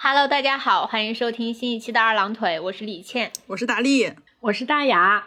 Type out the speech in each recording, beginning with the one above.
Hello，大家好，欢迎收听新一期的二郎腿，我是李倩，我是大力，我是大牙。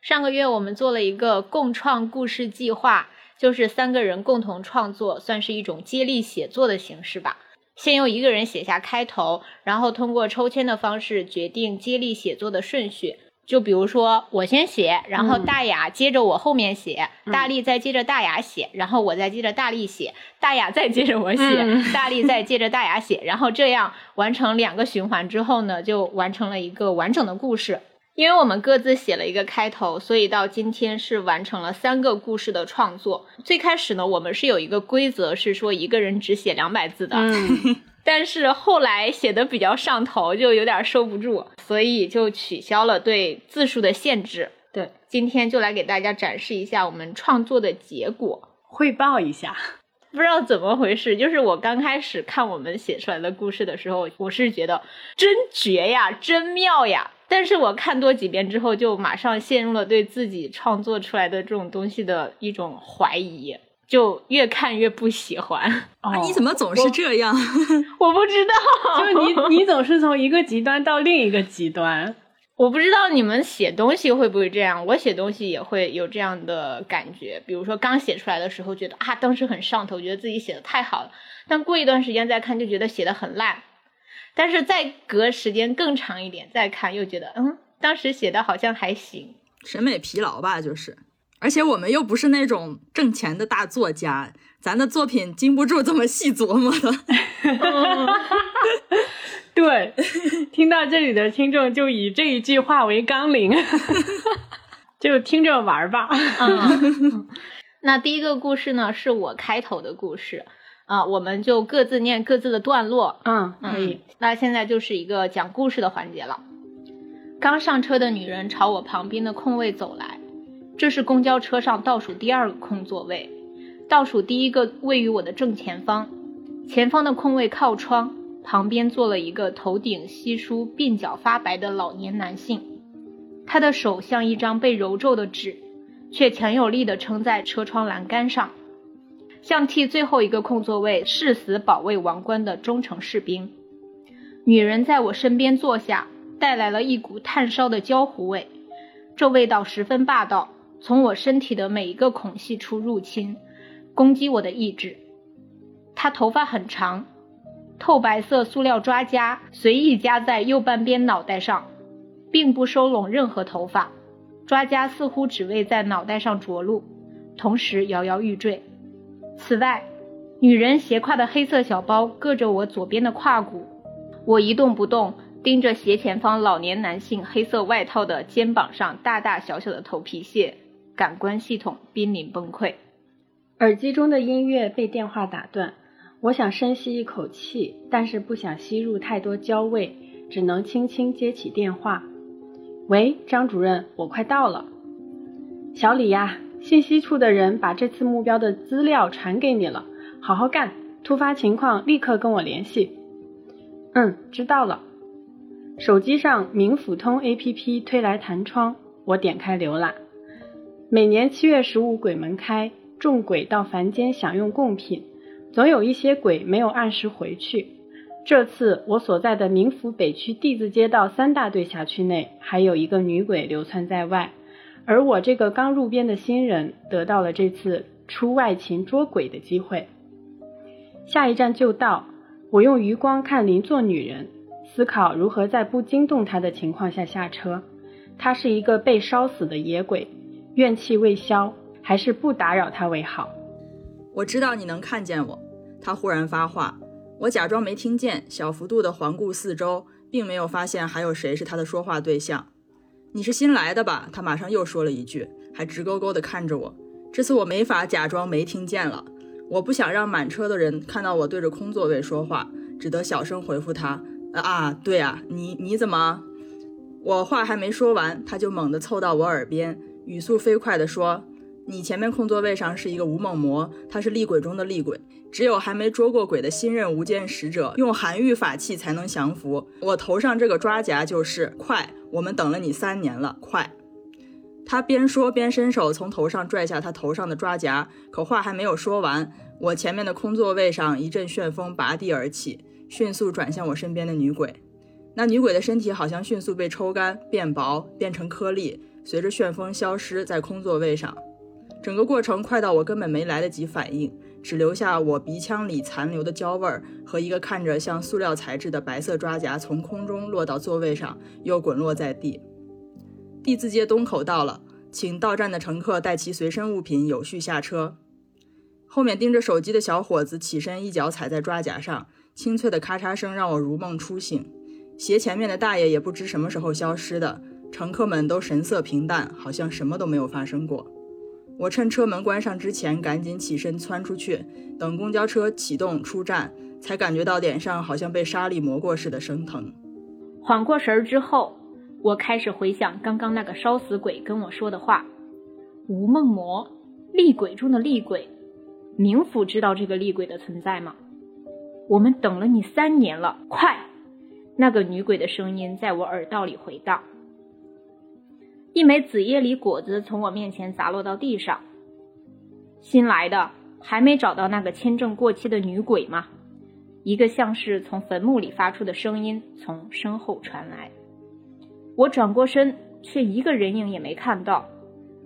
上个月我们做了一个共创故事计划，就是三个人共同创作，算是一种接力写作的形式吧。先由一个人写下开头，然后通过抽签的方式决定接力写作的顺序。就比如说，我先写，然后大雅接着我后面写，大力再接着大雅写，然后我再接着大力写，大雅再接着我写，大力再接着大雅写，然后这样完成两个循环之后呢，就完成了一个完整的故事。因为我们各自写了一个开头，所以到今天是完成了三个故事的创作。最开始呢，我们是有一个规则，是说一个人只写两百字的。但是后来写的比较上头，就有点收不住，所以就取消了对字数的限制。对，今天就来给大家展示一下我们创作的结果，汇报一下。不知道怎么回事，就是我刚开始看我们写出来的故事的时候，我是觉得真绝呀，真妙呀。但是我看多几遍之后，就马上陷入了对自己创作出来的这种东西的一种怀疑。就越看越不喜欢 啊！你怎么总是这样？我不知道，就你 你总是从一个极端到另一个极端。我不知道你们写东西会不会这样，我写东西也会有这样的感觉。比如说刚写出来的时候，觉得啊当时很上头，觉得自己写的太好了。但过一段时间再看，就觉得写的很烂。但是再隔时间更长一点再看，又觉得嗯，当时写的好像还行。审美疲劳吧，就是。而且我们又不是那种挣钱的大作家，咱的作品经不住这么细琢磨的。对，听到这里的听众就以这一句话为纲领，就听着玩吧。嗯，那第一个故事呢，是我开头的故事啊，我们就各自念各自的段落。嗯，可以。那现在就是一个讲故事的环节了。刚上车的女人朝我旁边的空位走来。这是公交车上倒数第二个空座位，倒数第一个位于我的正前方，前方的空位靠窗，旁边坐了一个头顶稀疏、鬓角发白的老年男性，他的手像一张被揉皱的纸，却强有力地撑在车窗栏杆上，像替最后一个空座位誓死保卫王冠的忠诚士兵。女人在我身边坐下，带来了一股炭烧的焦糊味，这味道十分霸道。从我身体的每一个孔隙处入侵，攻击我的意志。他头发很长，透白色塑料抓夹随意夹在右半边脑袋上，并不收拢任何头发。抓夹似乎只为在脑袋上着陆，同时摇摇欲坠。此外，女人斜挎的黑色小包硌着我左边的胯骨。我一动不动。盯着斜前方老年男性黑色外套的肩膀上大大小小的头皮屑，感官系统濒临崩溃。耳机中的音乐被电话打断，我想深吸一口气，但是不想吸入太多焦味，只能轻轻接起电话。喂，张主任，我快到了。小李呀，信息处的人把这次目标的资料传给你了，好好干，突发情况立刻跟我联系。嗯，知道了。手机上明府通 APP 推来弹窗，我点开浏览。每年七月十五鬼门开，众鬼到凡间享用贡品，总有一些鬼没有按时回去。这次我所在的冥府北区地字街道三大队辖区内，还有一个女鬼流窜在外，而我这个刚入编的新人得到了这次出外勤捉鬼的机会。下一站就到，我用余光看邻座女人。思考如何在不惊动她的情况下下车。她是一个被烧死的野鬼，怨气未消，还是不打扰他为好。我知道你能看见我。他忽然发话，我假装没听见，小幅度的环顾四周，并没有发现还有谁是他的说话对象。你是新来的吧？他马上又说了一句，还直勾勾地看着我。这次我没法假装没听见了。我不想让满车的人看到我对着空座位说话，只得小声回复他。啊，对啊，你你怎么？我话还没说完，他就猛地凑到我耳边，语速飞快地说：“你前面空座位上是一个无梦魔，他是厉鬼中的厉鬼，只有还没捉过鬼的新任无间使者，用寒玉法器才能降服。我头上这个抓夹就是快，我们等了你三年了，快！”他边说边伸手从头上拽下他头上的抓夹，可话还没有说完，我前面的空座位上一阵旋风拔地而起。迅速转向我身边的女鬼。那女鬼的身体好像迅速被抽干、变薄、变成颗粒，随着旋风消失在空座位上。整个过程快到我根本没来得及反应，只留下我鼻腔里残留的焦味儿和一个看着像塑料材质的白色抓夹从空中落到座位上，又滚落在地。地字街东口到了，请到站的乘客带其随身物品有序下车。后面盯着手机的小伙子起身，一脚踩在抓夹上，清脆的咔嚓声让我如梦初醒。斜前面的大爷也不知什么时候消失的，乘客们都神色平淡，好像什么都没有发生过。我趁车门关上之前，赶紧起身窜出去，等公交车启动出站，才感觉到脸上好像被沙粒磨过似的生疼。缓过神儿之后，我开始回想刚刚那个烧死鬼跟我说的话：“吴梦魔，厉鬼中的厉鬼。”冥府知道这个厉鬼的存在吗？我们等了你三年了，快！那个女鬼的声音在我耳道里回荡。一枚紫叶梨果子从我面前砸落到地上。新来的还没找到那个签证过期的女鬼吗？一个像是从坟墓里发出的声音从身后传来。我转过身，却一个人影也没看到。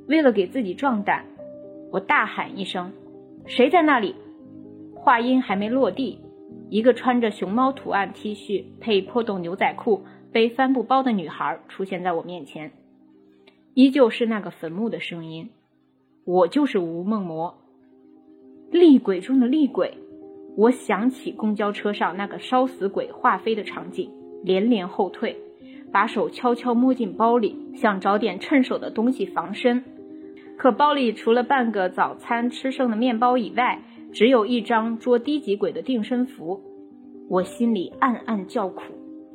为了给自己壮胆，我大喊一声。谁在那里？话音还没落地，一个穿着熊猫图案 T 恤配破洞牛仔裤、背帆布包的女孩出现在我面前，依旧是那个坟墓的声音。我就是吴梦魔，厉鬼中的厉鬼。我想起公交车上那个烧死鬼化飞的场景，连连后退，把手悄悄摸进包里，想找点趁手的东西防身。可包里除了半个早餐吃剩的面包以外，只有一张捉低级鬼的定身符。我心里暗暗叫苦，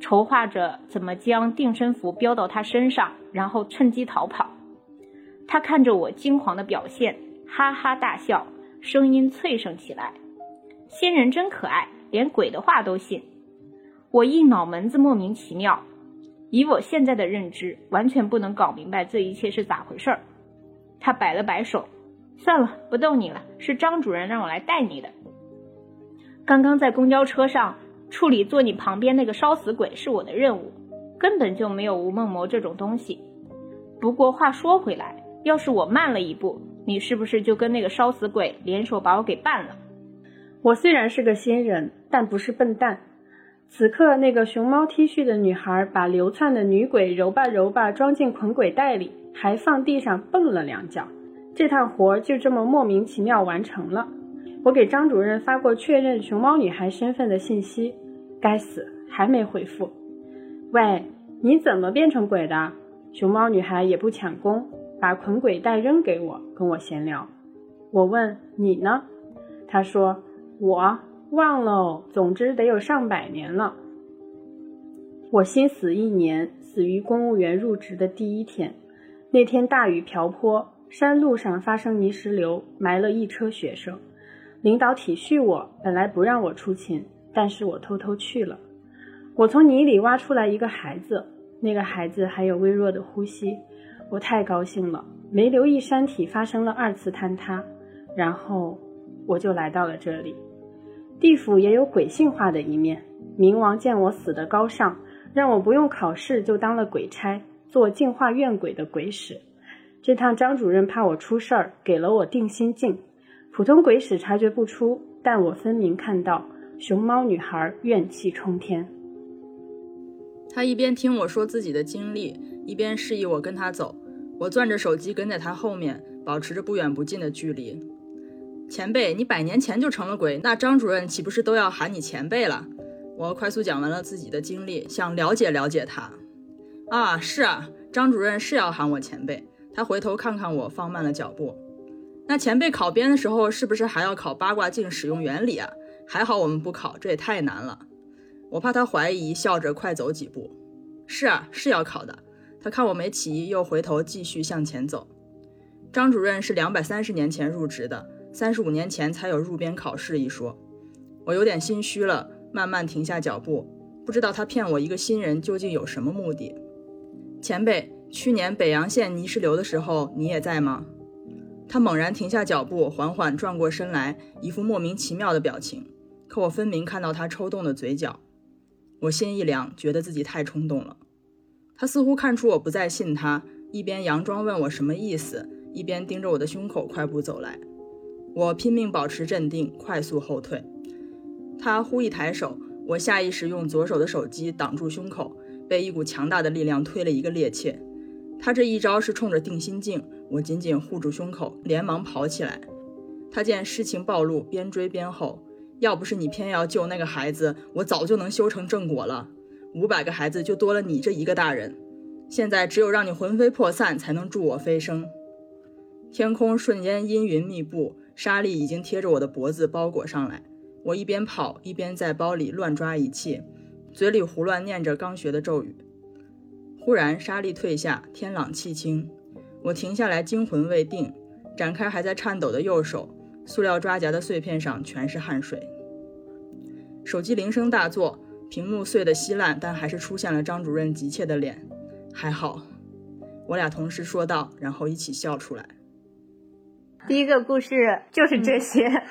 筹划着怎么将定身符标到他身上，然后趁机逃跑。他看着我惊慌的表现，哈哈大笑，声音脆声起来：“仙人真可爱，连鬼的话都信。”我一脑门子莫名其妙，以我现在的认知，完全不能搞明白这一切是咋回事儿。他摆了摆手，算了，不逗你了。是张主任让我来带你的。刚刚在公交车上处理坐你旁边那个烧死鬼是我的任务，根本就没有吴梦魔这种东西。不过话说回来，要是我慢了一步，你是不是就跟那个烧死鬼联手把我给办了？我虽然是个新人，但不是笨蛋。此刻，那个熊猫 T 恤的女孩把流窜的女鬼揉吧揉吧装进捆鬼袋里。还放地上蹦了两脚，这趟活就这么莫名其妙完成了。我给张主任发过确认熊猫女孩身份的信息，该死，还没回复。喂，你怎么变成鬼的？熊猫女孩也不抢功，把捆鬼带扔给我，跟我闲聊。我问你呢？他说我忘喽，总之得有上百年了。我新死一年，死于公务员入职的第一天。那天大雨瓢泼，山路上发生泥石流，埋了一车学生。领导体恤我，本来不让我出勤，但是我偷偷去了。我从泥里挖出来一个孩子，那个孩子还有微弱的呼吸。我太高兴了，没留意山体发生了二次坍塌，然后我就来到了这里。地府也有鬼性化的一面，冥王见我死得高尚，让我不用考试就当了鬼差。做净化怨鬼的鬼使，这趟张主任怕我出事儿，给了我定心镜。普通鬼使察觉不出，但我分明看到熊猫女孩怨气冲天。他一边听我说自己的经历，一边示意我跟他走。我攥着手机跟在他后面，保持着不远不近的距离。前辈，你百年前就成了鬼，那张主任岂不是都要喊你前辈了？我快速讲完了自己的经历，想了解了解他。啊，是啊，张主任是要喊我前辈。他回头看看我，放慢了脚步。那前辈考编的时候，是不是还要考八卦镜使用原理啊？还好我们不考，这也太难了。我怕他怀疑，笑着快走几步。是啊，是要考的。他看我没起疑，又回头继续向前走。张主任是两百三十年前入职的，三十五年前才有入编考试一说。我有点心虚了，慢慢停下脚步，不知道他骗我一个新人究竟有什么目的。前辈，去年北阳县泥石流的时候，你也在吗？他猛然停下脚步，缓缓转过身来，一副莫名其妙的表情。可我分明看到他抽动的嘴角。我心一凉，觉得自己太冲动了。他似乎看出我不再信他，一边佯装问我什么意思，一边盯着我的胸口快步走来。我拼命保持镇定，快速后退。他忽一抬手，我下意识用左手的手机挡住胸口，被一股强大的力量推了一个趔趄。他这一招是冲着定心镜，我紧紧护住胸口，连忙跑起来。他见事情暴露，边追边吼：“要不是你偏要救那个孩子，我早就能修成正果了。五百个孩子就多了你这一个大人，现在只有让你魂飞魄散，才能助我飞升。”天空瞬间阴云密布，沙粒已经贴着我的脖子包裹上来。我一边跑一边在包里乱抓一切，嘴里胡乱念着刚学的咒语。忽然沙粒退下，天朗气清。我停下来，惊魂未定，展开还在颤抖的右手，塑料抓夹的碎片上全是汗水。手机铃声大作，屏幕碎得稀烂，但还是出现了张主任急切的脸。还好，我俩同时说道，然后一起笑出来。第一个故事就是这些。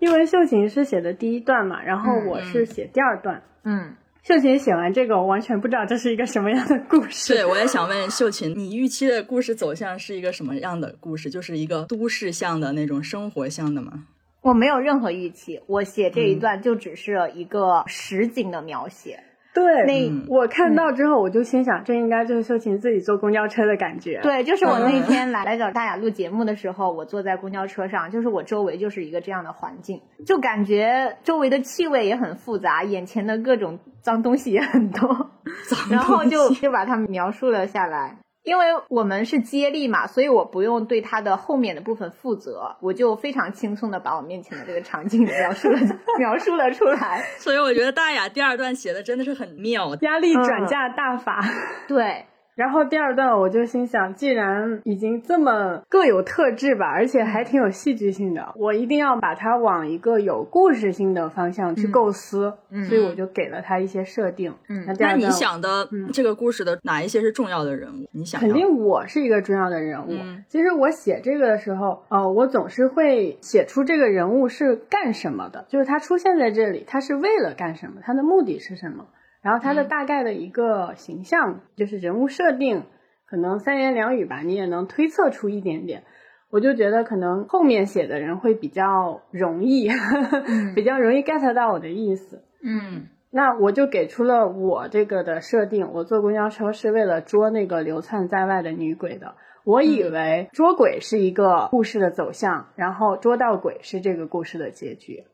因为秀琴是写的第一段嘛，然后我是写第二段。嗯，秀琴写完这个，我完全不知道这是一个什么样的故事。对，我也想问秀琴，你预期的故事走向是一个什么样的故事？就是一个都市向的那种生活向的吗？我没有任何预期，我写这一段就只是一个实景的描写。对，那我看到之后，我就心想，这应该就是秀琴自己坐公交车的感觉。对，就是我那天来来找大雅录节目的时候，我坐在公交车上，就是我周围就是一个这样的环境，就感觉周围的气味也很复杂，眼前的各种脏东西也很多，然后就就把它们描述了下来。因为我们是接力嘛，所以我不用对它的后面的部分负责，我就非常轻松的把我面前的这个场景描述了 描述了出来。所以我觉得大雅第二段写的真的是很妙，压力转嫁大法。对。然后第二段我就心想，既然已经这么各有特质吧，而且还挺有戏剧性的，我一定要把它往一个有故事性的方向去构思，所以我就给了他一些设定。嗯，那你想的这个故事的哪一些是重要的人物？你想肯定我是一个重要的人物。其实我写这个的时候，呃，我总是会写出这个人物是干什么的，就是他出现在这里，他是为了干什么，他的目的是什么。然后它的大概的一个形象就是人物设定，可能三言两语吧，你也能推测出一点点。我就觉得可能后面写的人会比较容易，比较容易 get 到我的意思。嗯，那我就给出了我这个的设定。我坐公交车是为了捉那个流窜在外的女鬼的。我以为捉鬼是一个故事的走向，然后捉到鬼是这个故事的结局。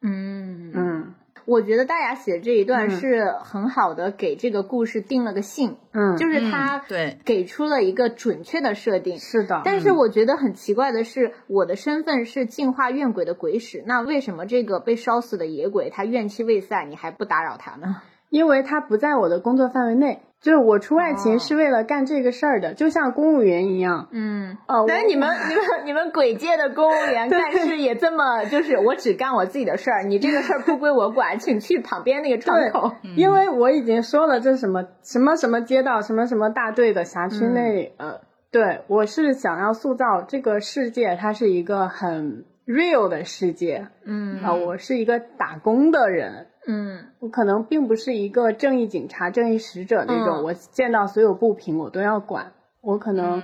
嗯嗯。我觉得大雅写的这一段是很好的，给这个故事定了个性，嗯，就是他对给出了一个准确的设定，是的。但是我觉得很奇怪的是，我的身份是净化怨鬼的鬼使，那为什么这个被烧死的野鬼他怨气未散，你还不打扰他呢？因为他不在我的工作范围内。就是我出外勤是为了干这个事儿的，就像公务员一样。嗯，哦，那你们、你们、你们鬼界的公务员 干事也这么，就是我只干我自己的事儿，你这个事儿不归我管，请去旁边那个窗口。因为我已经说了，这是什么什么什么街道，什么什么大队的辖区内，呃，对我是想要塑造这个世界，它是一个很 real 的世界。嗯，啊，我是一个打工的人。嗯，我可能并不是一个正义警察、正义使者那种，我见到所有不平我都要管。我可能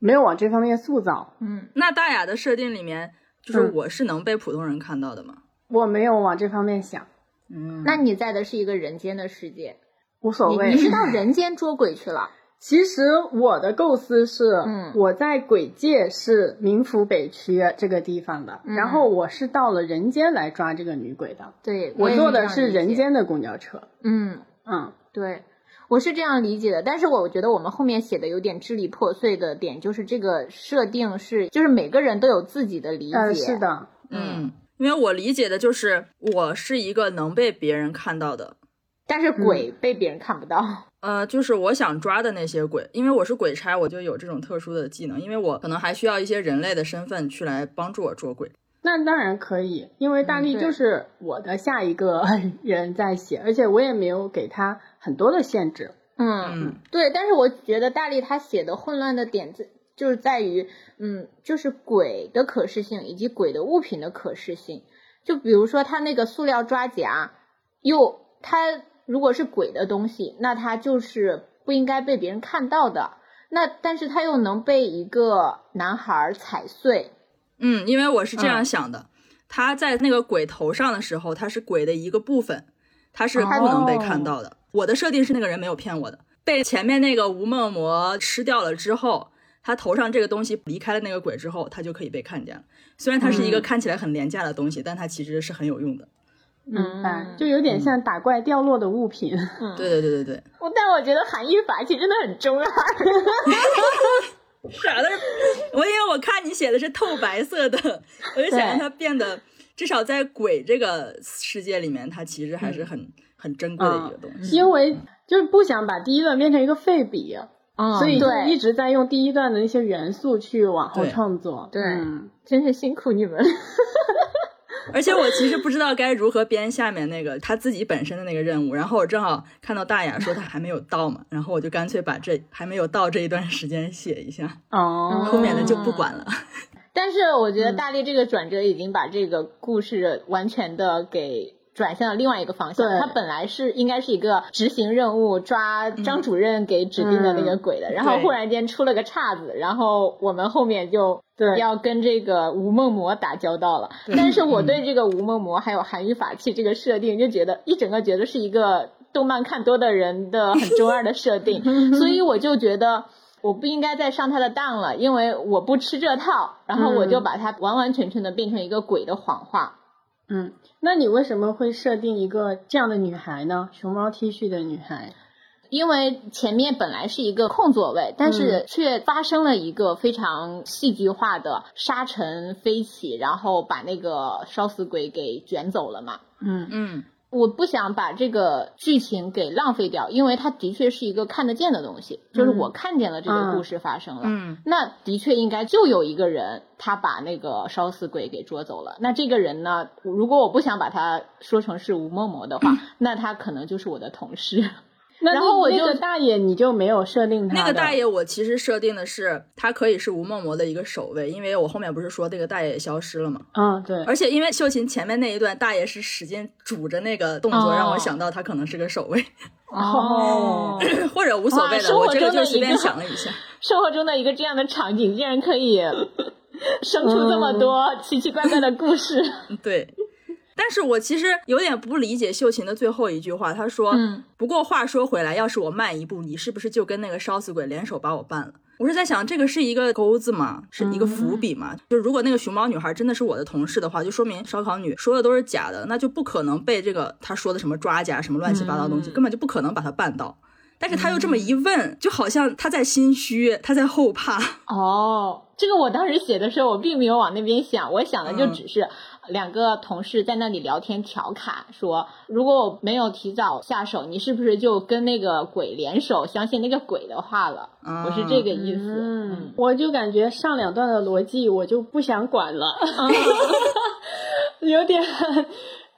没有往这方面塑造。嗯，那大雅的设定里面，就是我是能被普通人看到的吗？我没有往这方面想。嗯，那你在的是一个人间的世界，无所谓。你是到人间捉鬼去了。其实我的构思是，嗯，我在鬼界是冥府北区这个地方的，然后我是到了人间来抓这个女鬼的。对，我坐的是人间的公交车。嗯嗯，对，我是这样理解的。但是我觉得我们后面写的有点支离破碎的点，就是这个设定是，就是每个人都有自己的理解。是的，嗯，因为我理解的就是我是一个能被别人看到的，但是鬼被别人看不到。呃，就是我想抓的那些鬼，因为我是鬼差，我就有这种特殊的技能。因为我可能还需要一些人类的身份去来帮助我捉鬼。那当然可以，因为大力就是我的下一个 人在写，而且我也没有给他很多的限制。嗯，对。但是我觉得大力他写的混乱的点子就是在于，嗯，就是鬼的可视性以及鬼的物品的可视性。就比如说他那个塑料抓夹，又他如果是鬼的东西，那他就是不应该被别人看到的。那但是他又能被一个男孩踩碎，嗯，因为我是这样嗯想的，他在那个鬼头上的时候，他是鬼的一个部分，他是不能被看到的。我的设定是那个人没有骗我的，被前面那个吴梦魔吃掉了之后，他头上这个东西离开了那个鬼之后，他就可以被看见了。虽然它是一个嗯看起来很廉价的东西，但它其实是很有用的。明白，嗯就有点像打怪掉落的物品。嗯，对对对对对，我但我觉得韩愈法器真的很中二。傻的，我因为我看你写的是透白色的，我就想让它变得至少在鬼这个世界里面，它其实还是很、很珍贵的一个东西。因为就是不想把第一段变成一个废笔，嗯所以就一直在用第一段的那些元素去往后创作。对嗯真是辛苦你们。而且我其实不知道该如何编下面那个他自己本身的那个任务，然后我正好看到大雅说他还没有到嘛，然后我就干脆把这还没有到这一段时间写一下，哦，后面的就不管了。但是我觉得大力这个转折已经把这个故事完全的给转向了另外一个方向。他本来是应该是一个执行任务抓张主任给指定的那个鬼的，然后忽然间出了个岔子，然后我们后面就对要跟这个吴梦魔打交道了。但是我对这个吴梦魔还有韩愈法器这个设定就觉得一整个觉得是一个动漫看多的人的很中二的设定，所以我就觉得。我不应该再上他的当了，因为我不吃这套，然后我就把它完完全全的变成一个鬼的谎话。嗯，那你为什么会设定一个这样的女孩呢？熊猫 T 恤的女孩。因为前面本来是一个空座位，但是却发生了一个非常戏剧化的沙尘飞起，然后把那个烧死鬼给卷走了嘛。嗯嗯，我不想把这个剧情给浪费掉，因为它的确是一个看得见的东西，就是我看见了这个故事发生了。嗯那的确应该就有一个人，他把那个烧死鬼给捉走了。那这个人呢，如果我不想把他说成是吴梦魔的话，那他可能就是我的同事。那然后我就那个大爷你就没有设定他那个大爷我其实设定的是他可以是吴梦魔的一个守卫，因为我后面不是说那个大爷也消失了嘛。嗯，对，而且因为秀琴前面那一段，大爷是使劲拄着那个动作，哦让我想到他可能是个守卫 哦，或者无所谓的，我这个就随便想了一下。生活中的一个这样的场景，竟然可以生出这么多奇奇怪怪的故事。对，但是我其实有点不理解秀琴的最后一句话，她说：“嗯不过话说回来，要是我慢一步，你是不是就跟那个烧死鬼联手把我办了？”我是在想，这个是一个钩子吗，是一个伏笔嘛？就如果那个熊猫女孩真的是我的同事的话，就说明烧烤女说的都是假的，那就不可能被这个她说的什么抓夹什么乱七八糟的东西，嗯根本就不可能把她办到。但是她又这么一问，就好像她在心虚，她在后怕。哦，这个我当时写的时候，我并没有往那边想，我想的就嗯只是两个同事在那里聊天调侃说，如果我没有提早下手，你是不是就跟那个鬼联手，相信那个鬼的话了？我是这个意思。嗯，我就感觉上两段的逻辑我就不想管了，有点，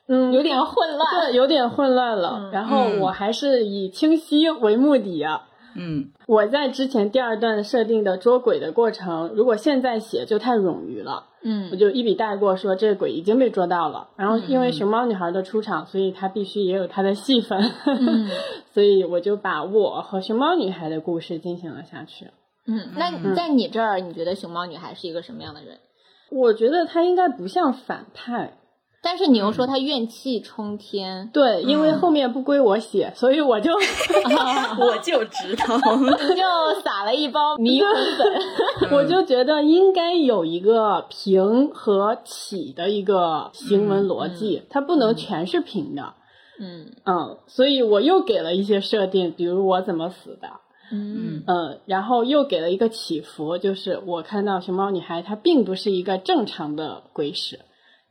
嗯，有点混乱。对，有点混乱了。嗯然后嗯我还是以清晰为目的啊。嗯我在之前第二段设定的捉鬼的过程，如果现在写就太冗余了，嗯我就一笔带过，说这个鬼已经被捉到了。然后因为嗯熊猫女孩的出场，所以她必须也有她的戏份，嗯 所以我就把我和熊猫女孩的故事进行了下去。嗯，那你在你这儿，你觉得熊猫女孩是一个什么样的人？我觉得她应该不像反派，但是你又说他怨气冲天，对，因为后面不归我写，所以我就 我就知道。你就撒了一包迷魂粉。我就觉得应该有一个平和起的一个行文逻辑，它不能全是平的。嗯嗯，所以我又给了一些设定，比如我怎么死的，嗯嗯，然后又给了一个起伏，就是我看到熊猫女孩她并不是一个正常的鬼使，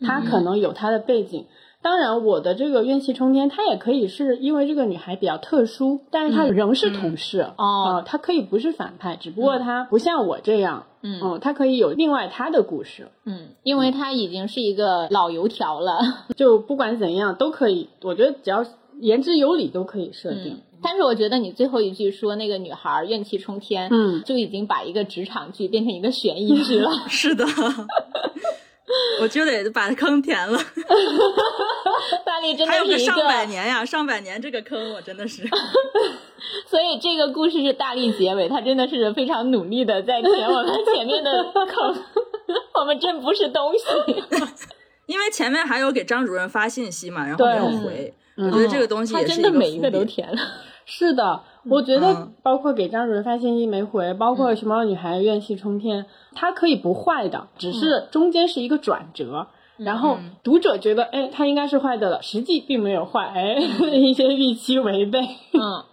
她可能有她的背景。当然，我的这个怨气冲天，她也可以是因为这个女孩比较特殊，但是她仍是同事、哦呃她可以不是反派，只不过她不像我这样，嗯嗯，她可以有另外她的故事。嗯，因为她已经是一个老油条了。就不管怎样都可以，我觉得只要言之有理都可以设定。但是我觉得你最后一句说那个女孩怨气冲天，嗯就已经把一个职场剧变成一个悬疑剧了。是的，我就得把坑填了。大力真的是一个，百年呀，上百年这个坑我真的是。所以这个故事是大力结尾，他真的是非常努力的在填我们前面的坑。我们真不是东西。因为前面还有给张主任发信息嘛，然后没有回，嗯我觉得这个东西也是真的每一个都填了。是的，我觉得嗯。包括给张主任发信息没回，包括熊猫女孩怨气冲天，它可以不坏的，只是中间是一个转折。然后读者觉得，哎，他应该是坏的了，实际并没有坏，哎，一些预期违背。嗯，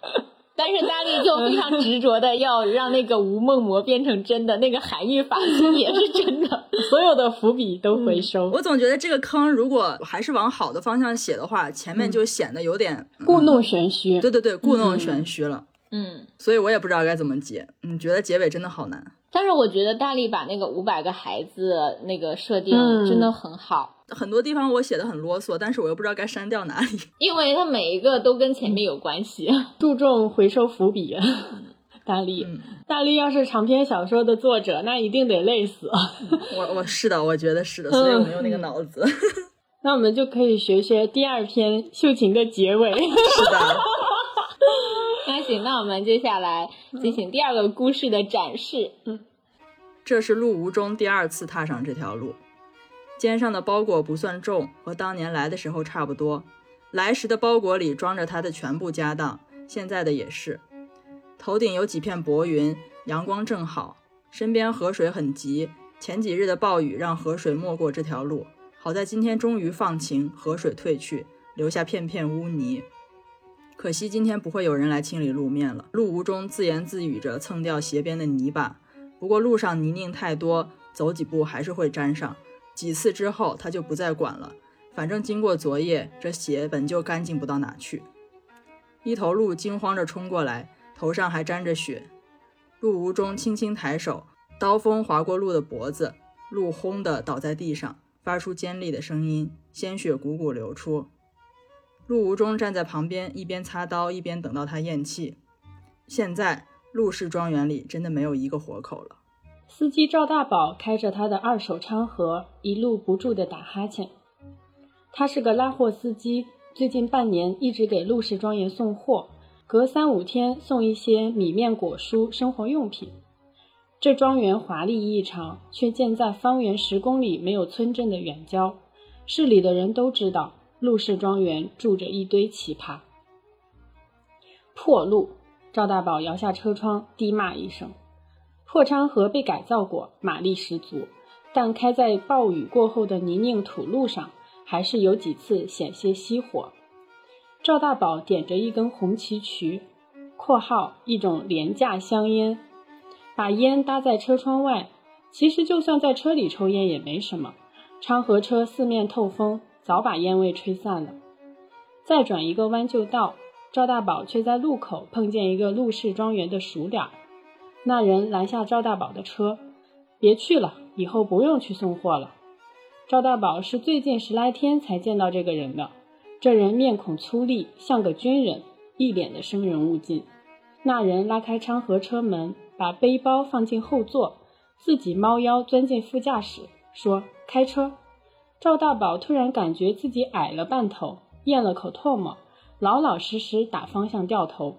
但是大力就非常执着的要让那个吴梦魔变成真的，那个韩愈法师也是真的。所有的伏笔都回收，我总觉得这个坑如果还是往好的方向写的话，前面就显得有点故弄玄虚。对对对，故弄玄虚了。嗯，所以我也不知道该怎么结。嗯，觉得结尾真的好难。但是我觉得大力把那个五百个孩子那个设定嗯真的很好，很多地方我写的很啰嗦，但是我又不知道该删掉哪里。因为它每一个都跟前面有关系。注重回收伏笔。大力，嗯大力要是长篇小说的作者，那一定得累死。我我 是的，我觉得是的，所以我没有那个脑子。那我们就可以学学第二篇秀琴的结尾。是的，那行，那我们接下来进行第二个故事的展示。这是陆无中第二次踏上这条路，肩上的包裹不算重，和当年来的时候差不多。来时的包裹里装着他的全部家当，现在的也是。头顶有几片薄云，阳光正好，身边河水很急。前几日的暴雨让河水没过这条路，好在今天终于放晴，河水退去，留下片片污泥。可惜今天不会有人来清理路面了。路无中自言自语着蹭掉鞋边的泥巴，不过路上泥泞太多，走几步还是会沾上。几次之后，他就不再管了，反正经过昨夜，这鞋本就干净不到哪去。一头鹿惊慌着冲过来，头上还沾着血。鹿无中轻轻抬手，刀锋划过鹿的脖子，鹿轰地倒在地上，发出尖利的声音，鲜血汩汩流出。陆无中站在旁边，一边擦刀，一边等到他咽气。现在陆氏庄园里真的没有一个活口了。司机赵大宝开着他的二手昌河，一路不住地打哈欠。他是个拉货司机，最近半年一直给陆氏庄园送货，隔三五天送一些米面果蔬、生活用品。这庄园华丽异常，却建在方圆十公里没有村镇的远郊。市里的人都知道，陆氏庄园住着一堆奇葩。破路！赵大宝摇下车窗，低骂一声。破昌河被改造过，马力十足，但开在暴雨过后的泥泞土路上，还是有几次险些熄火。赵大宝点着一根红旗渠（括号一种廉价香烟），把烟搭在车窗外。其实就算在车里抽烟也没什么，昌河车四面透风，早把烟味吹散了。再转一个弯就到，赵大宝却在路口碰见一个陆氏庄园的熟脸。那人拦下赵大宝的车，别去了，以后不用去送货了。赵大宝是最近十来天才见到这个人的，这人面孔粗粝，像个军人，一脸的生人勿近。那人拉开昌河车门，把背包放进后座，自己猫腰钻进副驾驶，说：“开车。”赵大宝突然感觉自己矮了半头，咽了口唾沫，老老实实打方向掉头。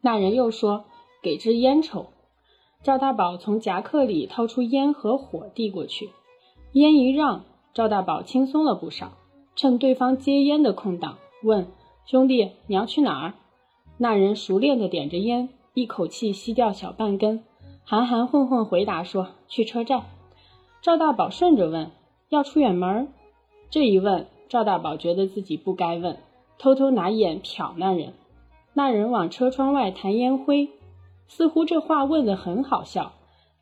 那人又说。给支烟抽，赵大宝从夹克里掏出烟和火递过去，烟一让，赵大宝轻松了不少。趁对方接烟的空档，问兄弟你要去哪儿？那人熟练的点着烟，一口气吸掉小半根，含含混混回答说去车站。赵大宝顺着问要出远门？这一问，赵大宝觉得自己不该问，偷偷拿眼瞟那人。那人往车窗外弹烟灰。似乎这话问得很好笑，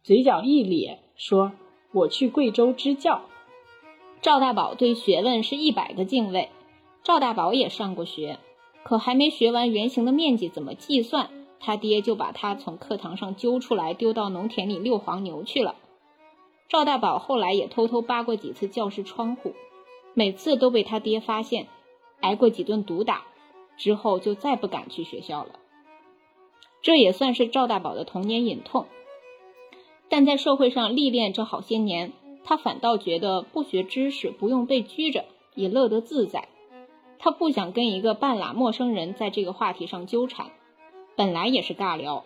嘴角一咧，说：“我去贵州支教。”赵大宝对学问是一百个敬畏。赵大宝也上过学，可还没学完圆形的面积怎么计算，他爹就把他从课堂上揪出来，丢到农田里遛黄牛去了。赵大宝后来也偷偷扒过几次教室窗户，每次都被他爹发现，挨过几顿毒打，之后就再不敢去学校了。这也算是赵大宝的童年隐痛，但在社会上历练这好些年，他反倒觉得不学知识、不用被拘着也乐得自在。他不想跟一个半拉陌生人在这个话题上纠缠，本来也是尬聊。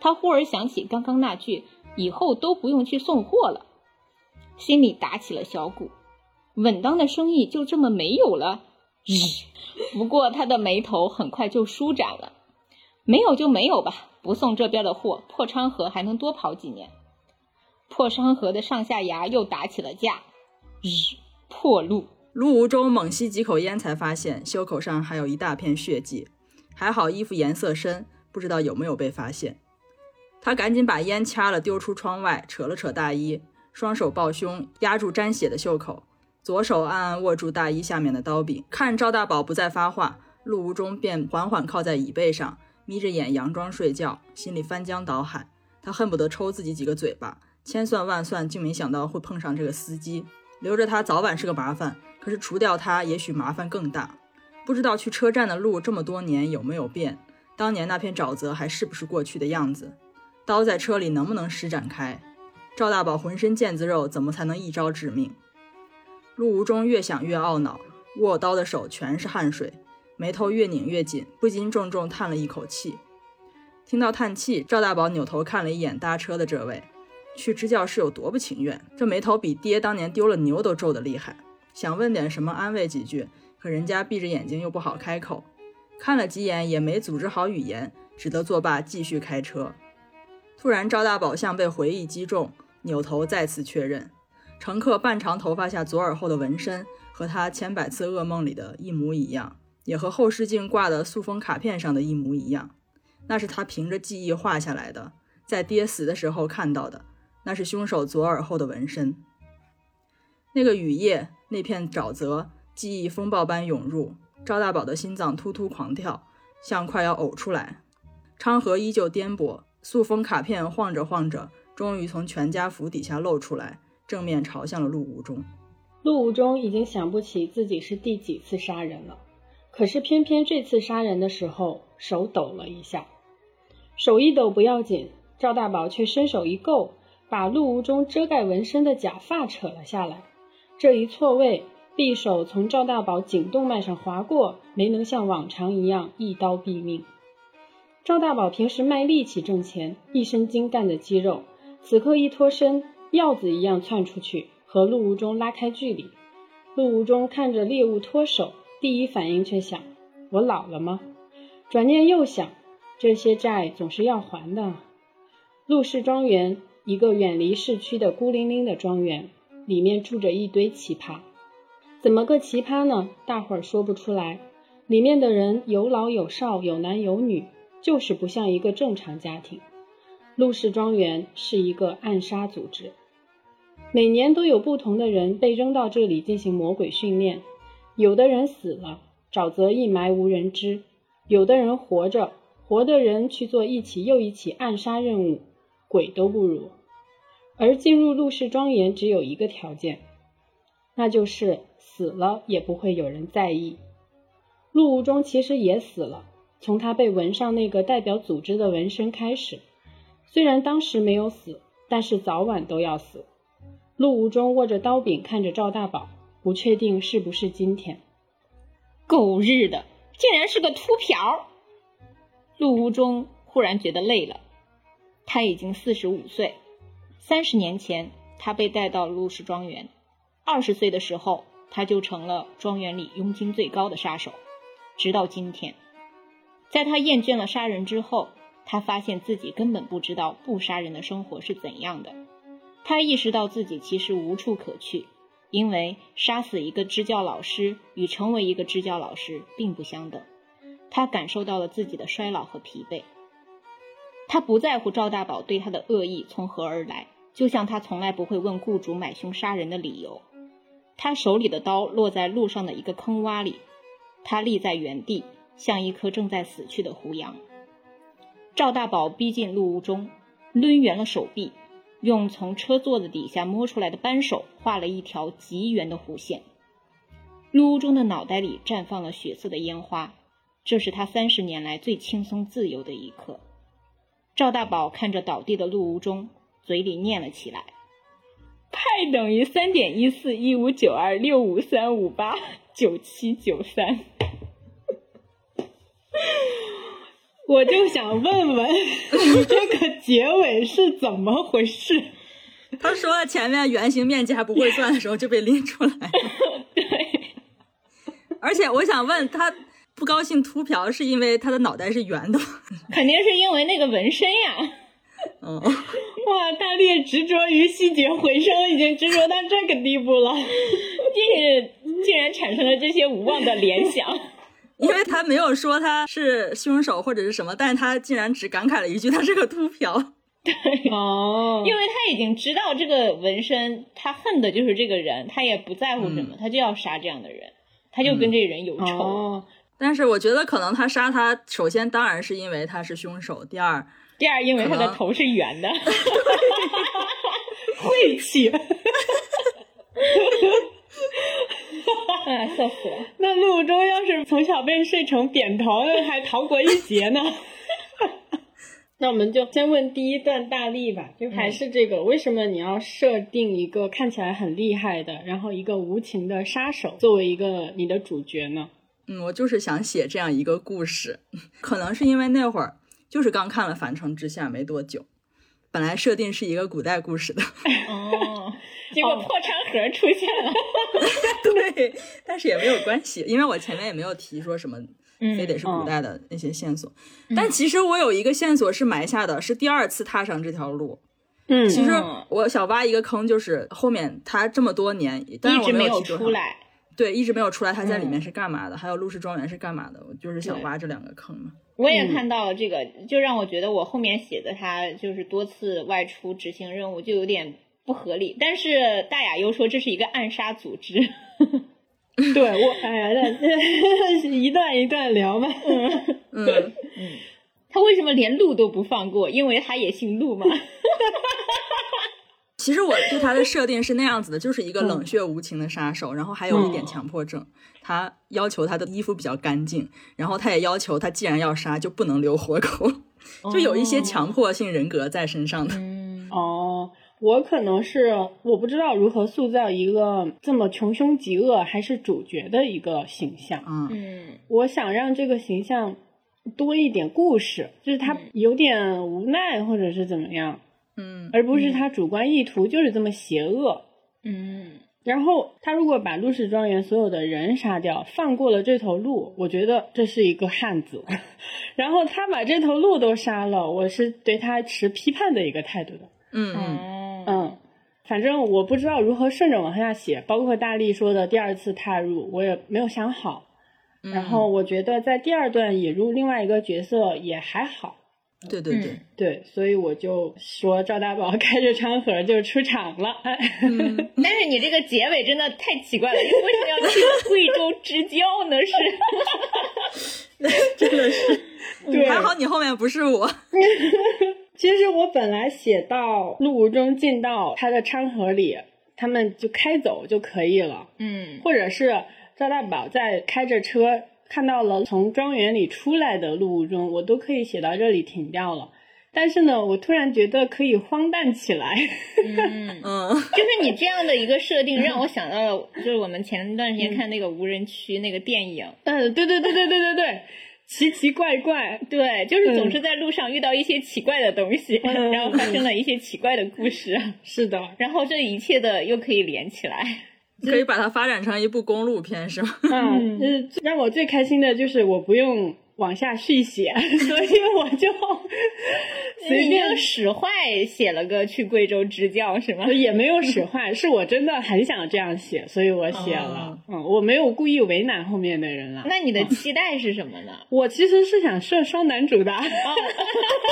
他忽而想起刚刚那句“以后都不用去送货了”，心里打起了小鼓。稳当的生意就这么没有了？不过他的眉头很快就舒展了。没有就没有吧，不送这边的货，破昌河还能多跑几年。破昌河的上下牙又打起了架。日破路，陆无中猛吸几口烟，才发现袖口上还有一大片血迹。还好衣服颜色深，不知道有没有被发现。他赶紧把烟掐了，丢出窗外，扯了扯大衣，双手抱胸，压住沾血的袖口，左手暗暗握住大衣下面的刀柄。看赵大宝不再发话，陆无中便缓缓靠在椅背上，眯着眼佯装睡觉，心里翻江倒海。他恨不得抽自己几个嘴巴。千算万算，竟没想到会碰上这个司机，留着他早晚是个麻烦。可是除掉他，也许麻烦更大。不知道去车站的路这么多年有没有变，当年那片沼泽还是不是过去的样子？刀在车里能不能施展开？赵大宝浑身腱子肉，怎么才能一招致命？陆无中越想越懊恼，握刀的手全是汗水，眉头越拧越紧，不禁重重叹了一口气。听到叹气，赵大宝扭头看了一眼搭车的这位。去支教是有多不情愿，这眉头比爹当年丢了牛都皱得厉害。想问点什么安慰几句，可人家闭着眼睛又不好开口，看了几眼也没组织好语言，只得作罢继续开车。突然，赵大宝像被回忆击中，扭头再次确认，乘客半长头发下左耳后的纹身和他千百次噩梦里的一模一样，也和后视镜挂的塑封卡片上的一模一样。那是他凭着记忆画下来的，在爹死的时候看到的。那是凶手左耳后的纹身。那个雨夜，那片沼泽，记忆风暴般涌入，赵大宝的心脏突突狂跳，像快要呕出来。昌河依旧颠簸，塑封卡片晃着晃着，终于从全家福底下露出来，正面朝向了陆无中。陆无中已经想不起自己是第几次杀人了，可是偏偏这次杀人的时候手抖了一下，手一抖不要紧，赵大宝却伸手一够。把陆无中遮盖纹身的假发扯了下来，这一错位，匕首从赵大宝颈动脉上划过，没能像往常一样一刀毙命。赵大宝平时卖力气挣钱，一身精干的肌肉，此刻一脱身，鹞子一样窜出去，和陆无中拉开距离。陆无中看着猎物脱手，第一反应却想：我老了吗？转念又想，这些债总是要还的。陆氏庄园。一个远离市区的孤零零的庄园，里面住着一堆奇葩。怎么个奇葩呢？大伙儿说不出来。里面的人有老有少，有男有女，就是不像一个正常家庭。陆氏庄园是一个暗杀组织，每年都有不同的人被扔到这里进行魔鬼训练。有的人死了，沼泽一埋无人知；有的人活着，活的人去做一起又一起暗杀任务。鬼都不如，而进入陆氏庄园只有一个条件，那就是死了也不会有人在意。陆无中其实也死了，从他被纹上那个代表组织的纹身开始，虽然当时没有死，但是早晚都要死。陆无中握着刀柄看着赵大宝，不确定是不是今天。狗日的，竟然是个秃瓢！陆无中忽然觉得累了。他已经四十五岁，三十年前他被带到陆氏庄园，二十岁的时候他就成了庄园里佣金最高的杀手，直到今天，在他厌倦了杀人之后，他发现自己根本不知道不杀人的生活是怎样的，他意识到自己其实无处可去，因为杀死一个支教老师与成为一个支教老师并不相等，他感受到了自己的衰老和疲惫。他不在乎赵大宝对他的恶意从何而来，就像他从来不会问雇主买凶杀人的理由。他手里的刀落在路上的一个坑洼里，他立在原地，像一颗正在死去的胡杨。赵大宝逼近陆无中，抡圆了手臂，用从车座子底下摸出来的扳手画了一条极圆的弧线。陆无中的脑袋里绽放了血色的烟花，这是他三十年来最轻松自由的一刻。赵大宝看着倒地的陆无中，嘴里念了起来：“派等于三点一四一五九二六五三五八九七九三。我就想问问，你这个结尾是怎么回事？他说前面圆形面积还不会算的时候就被拎出来了。对，而且我想问他不高兴秃瓢是因为他的脑袋是圆的吗？肯定是因为那个纹身呀。嗯，哇，大力执着于细节回收，已经执着到这个地步了，竟然竟然产生了这些无望的联想。因为他没有说他是凶手或者是什么，但是他竟然只感慨了一句他是个秃瓢。对，哦，因为他已经知道这个纹身，他恨的就是这个人，他也不在乎什么，他就要杀这样的人，他就跟这人有仇。哦，但是我觉得可能他杀他，首先当然是因为他是凶手，第二，第二，因为他的头是圆的。晦气。哎，笑死了。那陆中要是从小被睡成扁头，还逃过一劫呢。那我们就先问第一段大力吧，就还是这个，为什么你要设定一个看起来很厉害的，然后一个无情的杀手作为一个你的主角呢？嗯，我就是想写这样一个故事，可能是因为那会儿就是刚看了《凡城之下》没多久，本来设定是一个古代故事的，哦，结果破餐盒出现了。对，但是也没有关系，因为我前面也没有提说什么嗯非得是古代的那些线索，但其实我有一个线索是埋下的，是第二次踏上这条路。嗯其实嗯我想挖一个坑，就是后面他这么多年，但是我一直没有出，来。对，一直没有出来，他在里面嗯是干嘛的？还有陆氏庄园是干嘛的？我就是想挖这两个坑嘛。我也嗯看到了这个，就让我觉得我后面写的他就是多次外出执行任务，就有点不合理。但是大雅又说这是一个暗杀组织，对我，哎呀，这 一段一段聊吧。嗯，他为什么连陆都不放过？因为他也姓陆嘛。其实我对他的设定是那样子的，就是一个嗯冷血无情的杀手，然后还有一点强迫症。他要求他的衣服比较干净，然后他也要求他既然要杀，就不能留活口，就有一些强迫性人格在身上的。嗯哦，我可能是我不知道如何塑造一个这么穷凶极恶还是主角的一个形象。嗯嗯我想让这个形象多一点故事，就是他有点无奈或者是怎么样，嗯而不是他主观意图就是这么邪恶。嗯然后他如果把陆氏庄园所有的人杀掉，放过了这头鹿，我觉得这是一个汉子。然后他把这头鹿都杀了，我是对他持批判的一个态度的。嗯嗯反正我不知道如何顺着往下写，包括大力说的第二次踏入，我也没有想好。嗯，然后我觉得在第二段引入另外一个角色也还好，对对对，对，所以我就说赵大宝 开着餐盒就出场了。嗯，但是你这个结尾真的太奇怪了，你为什么要去贵州支教呢？是，真的是，对还好你后面不是我。其实我本来写到陆无中进到他的餐盒里，他们就开走就可以了，嗯或者是赵大宝在开着车看到了从庄园里出来的陆无中，我都可以写到这里停掉了。但是呢，我突然觉得可以荒诞起来。嗯，嗯就是你这样的一个设定，让我想到了，就是我们前段时间看那个无人区那个电影，嗯，对对对对对对对，奇奇怪怪。对，就是总是在路上遇到一些奇怪的东西，嗯 然后发生了一些奇怪的故事，是的，然后这一切的又可以连起来。可以把它发展成一部公路片是吗？嗯，呃，让我最开心的就是我不用往下续写，所以我就 随便使坏写了个去贵州支教是吗？也没有使坏，是我真的很想这样写，所以我写了。哦嗯，我没有故意为难后面的人了。那你的期待是什么呢？我其实是想设双男主的。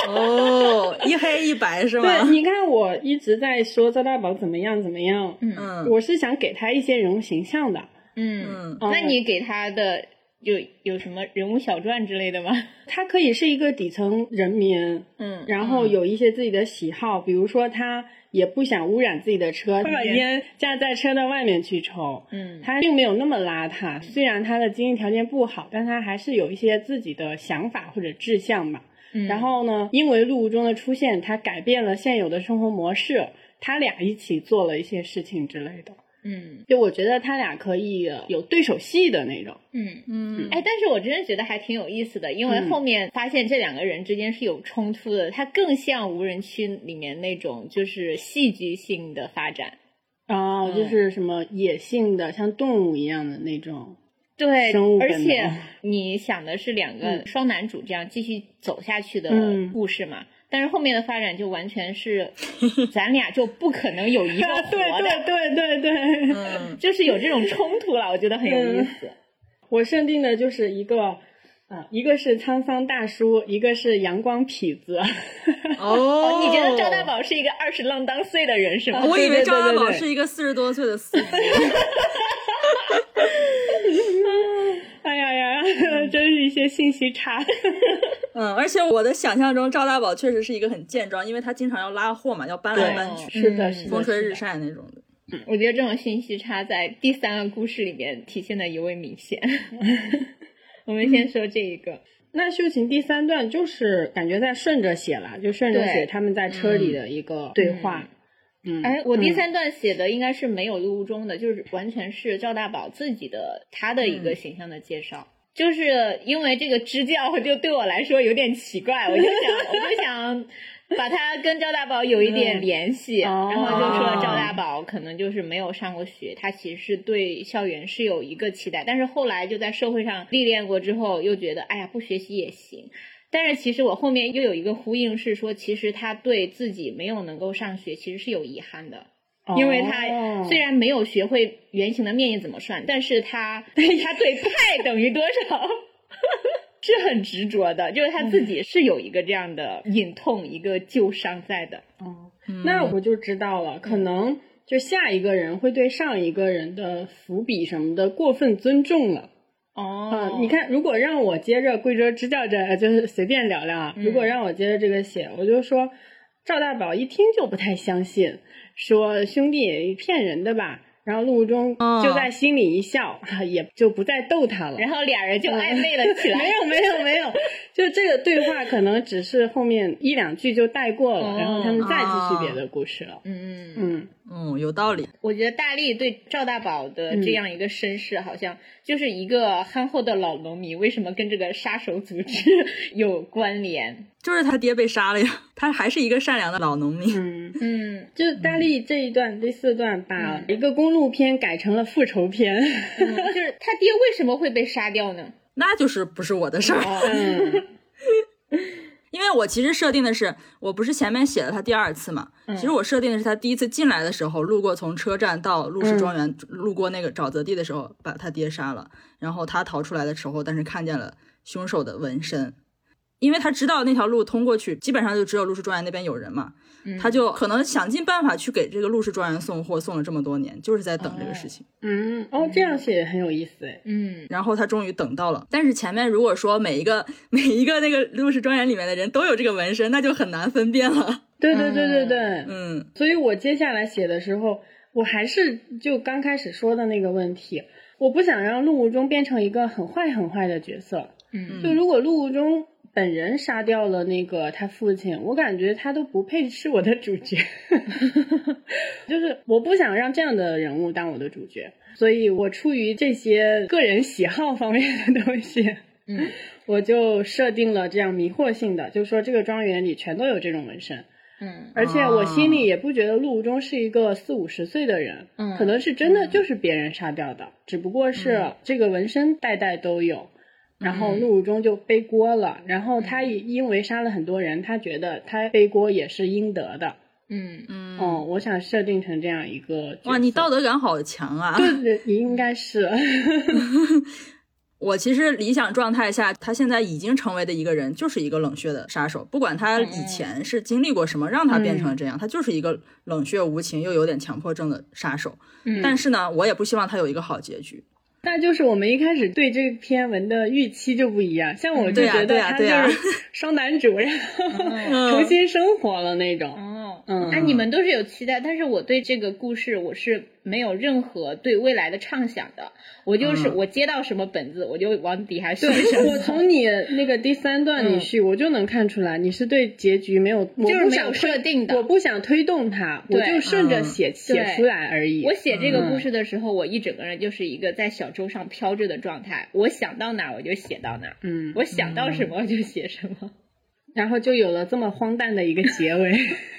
哦，一黑一白是吗？对，你看我一直在说赵大宝怎么样怎么样，嗯我是想给他一些人物形象的。嗯，嗯嗯那你给他的有有什么人物小传之类的吗？他可以是一个底层人民，嗯然后有一些自己的喜好，比如说他也不想污染自己的车，他把烟架在车的外面去抽。嗯他并没有那么邋遢，虽然他的经济条件不好，但他还是有一些自己的想法或者志向吧。嗯然后呢，因为陆无中的出现，他改变了现有的生活模式，他俩一起做了一些事情之类的。嗯就我觉得他俩可以有对手戏的那种。嗯。嗯，哎，但是我真的觉得还挺有意思的，因为嗯后面发现这两个人之间是有冲突的，它更像无人区里面那种就是戏剧性的发展。哦，就是什么野性的，像动物一样的那种。对，而且你想的是两个嗯双男主这样继续走下去的嗯故事嘛？但是后面的发展就完全是，咱俩就不可能有一个 活对的，对对对对，嗯，就是有这种冲突了，我觉得很有意嗯思。我设定的就是一个，啊，一个是沧桑大叔，一个是阳光痞子。哦，你觉得赵大？宝是一个二十浪当岁的人是吗？我以为对对赵大宝对对是一个四十多岁的。哎呀呀，真是一些信息差。嗯，而且我的想象中赵大宝确实是一个很健壮，因为他经常要拉货嘛，要搬来搬去，是的，嗯是的，风吹日。晒那种的。我觉得这种信息差在第三个故事里面体现的尤为明显。我们先说这一个，那秀琴第三段就是感觉在顺着写了，就顺着写他们在车里的一个对话。嗯，哎，我第嗯三段写的应该是没有陆中的，就是完全是赵大宝自己的他的一个形象的介绍。就是因为这个支教，就对我来说有点奇怪，我就想，我就想把他跟赵大宝有一点联系，然后就说赵大宝可能就是没有上过学，他其实是对校园是有一个期待，但是后来就在社会上历练过之后，又觉得哎呀不学习也行。但是其实我后面又有一个呼应是说，其实他对自己没有能够上学，其实是有遗憾的。因为他哦虽然没有学会圆形的面积怎么算，但是他 他对派等于多少 是很执着的，就是他自己是有一个这样的隐痛，一个旧伤在的。哦，嗯那我就知道了，可能就下一个人会对上一个人的伏笔什么的过分尊重了。哦嗯，你，看，如果让我接着贵州支教这，呃就是随便聊聊啊。如果让我接着这个写，我就说赵大宝一听就不太相信，说兄弟骗人的吧。然后陆中哦就在心里一笑，也就不再逗他了。然后俩人就暧昧了起来。没有没有没有，就这个对话可能只是后面一两句就带过了，哦然后他们再继续别的故事了。嗯嗯，嗯，嗯，有道理。我觉得大力对赵大宝的嗯这样一个身世，好像就是一个憨厚的老农民，为什么跟这个杀手组织 有关联？就是他爹被杀了呀，他还是一个善良的老农民。嗯，嗯，就大力这一段第四段把一个公路片改成了复仇片。嗯 就是他爹为什么会被杀掉呢？那就是不是我的事儿，嗯 因为我其实设定的是，我不是前面写了他第二次嘛，嗯其实我设定的是他第一次进来的时候，路过从车站到陆氏庄园，路过那个沼泽地的时候，把他爹杀了，然后他逃出来的时候，但是看见了凶手的纹身，因为他知道那条路通过去，基本上就只有陆氏庄园那边有人嘛，他就可能想尽办法去给这个陆氏庄园送货，送了这么多年，就是在等这个事情。嗯，哦，这样写也很有意思哎。嗯，然后他终于等到了，但是前面如果说每一个 每一个那个陆氏庄园里面的人都有这个纹身，那就很难分辨了。对对对对对，嗯所以我接下来写的时候，我还是就刚开始说的那个问题，我不想让陆无中变成一个很坏很坏的角色。嗯就如果陆无中本人杀掉了那个他父亲，我感觉他都不配是我的主角。就是我不想让这样的人物当我的主角，所以我出于这些个人喜好方面的东西，嗯，我就设定了这样迷惑性的，就说这个庄园里全都有这种纹身。嗯而且我心里也不觉得陆无中是一个四五十岁的人，嗯可能是真的就是别人杀掉的，只不过是这个纹身代代都有，然后陆汝中就背锅了，然后他也因为杀了很多人，他觉得他背锅也是应得的。嗯嗯，哦，我想设定成这样一个哇，你道德感好强啊！对对，你应该是，我其实理想状态下，他现在已经成为的一个人，就是一个冷血的杀手。不管他以前是经历过什么，让他变成了这样，他就是一个冷血无情又有点强迫症的杀手。嗯但是呢，我也不希望他有一个好结局。那就是我们一开始对这篇文的预期就不一样，像我就觉得他就是双男主，然后嗯。重新生活了那种。嗯哎，你们都是有期待，但是我对这个故事我是没有任何对未来的畅想的，我就是、嗯我接到什么本子我就往底下写对什么。我从你那个第三段嗯你序，我就能看出来你是对结局没有，就是没有设定的我不想推动它，我就顺着嗯写写出来而已。我写这个嗯故事的时候，我一整个人就是一个在小舟上飘着的状态，我想到哪儿我就写到哪儿，嗯，我想到什么我就写什么。然后就有了这么荒诞的一个结尾。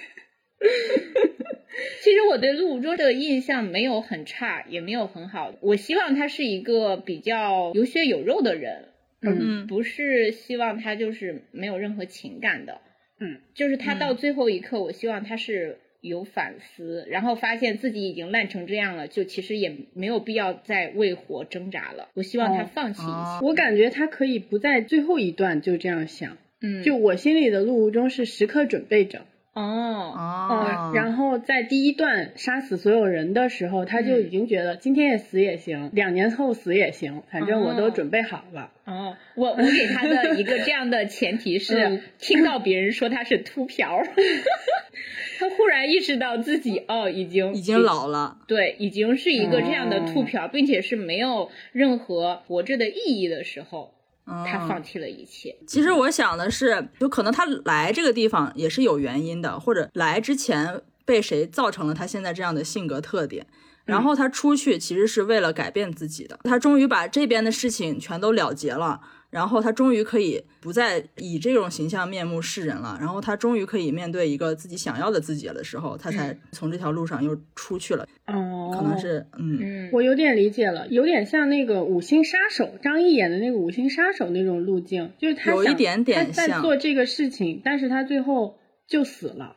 其实我对陆无中的印象没有很差，也没有很好。我希望他是一个比较有血有肉的人，嗯不是希望他就是没有任何情感的。嗯，就是他到最后一刻，我希望他是有反思，然后发现自己已经烂成这样了，就其实也没有必要再为活挣扎了。我希望他哦放弃一些。哦我感觉他可以不在最后一段就这样想，嗯，就我心里的陆无中是时刻准备着。哦，哦，然后在第一段杀死所有人的时候，他就已经觉得今天也死也行，两年后死也行，反正我都哦。准备好了。哦，我我给他的一个这样的前提是，嗯。听到别人说他是秃瓢儿，他忽然意识到自己哦已经已经老了。对，已经是一个这样的秃哦瓢，并且是没有任何活着的意义的时候，他嗯放弃了一切。其实我想的是，有可能他来这个地方也是有原因的，或者来之前被谁造成了他现在这样的性格特点。然后他出去其实是为了改变自己的，他终于把这边的事情全都了结了，然后他终于可以不再以这种形象面目示人了，然后他终于可以面对一个自己想要的自己的时候，他才从这条路上又出去了。哦，可能是嗯嗯，我有点理解了，有点像那个五星杀手张译演的那个五星杀手那种路径，就是他有一点点他在像做这个事情，但是他最后就死了。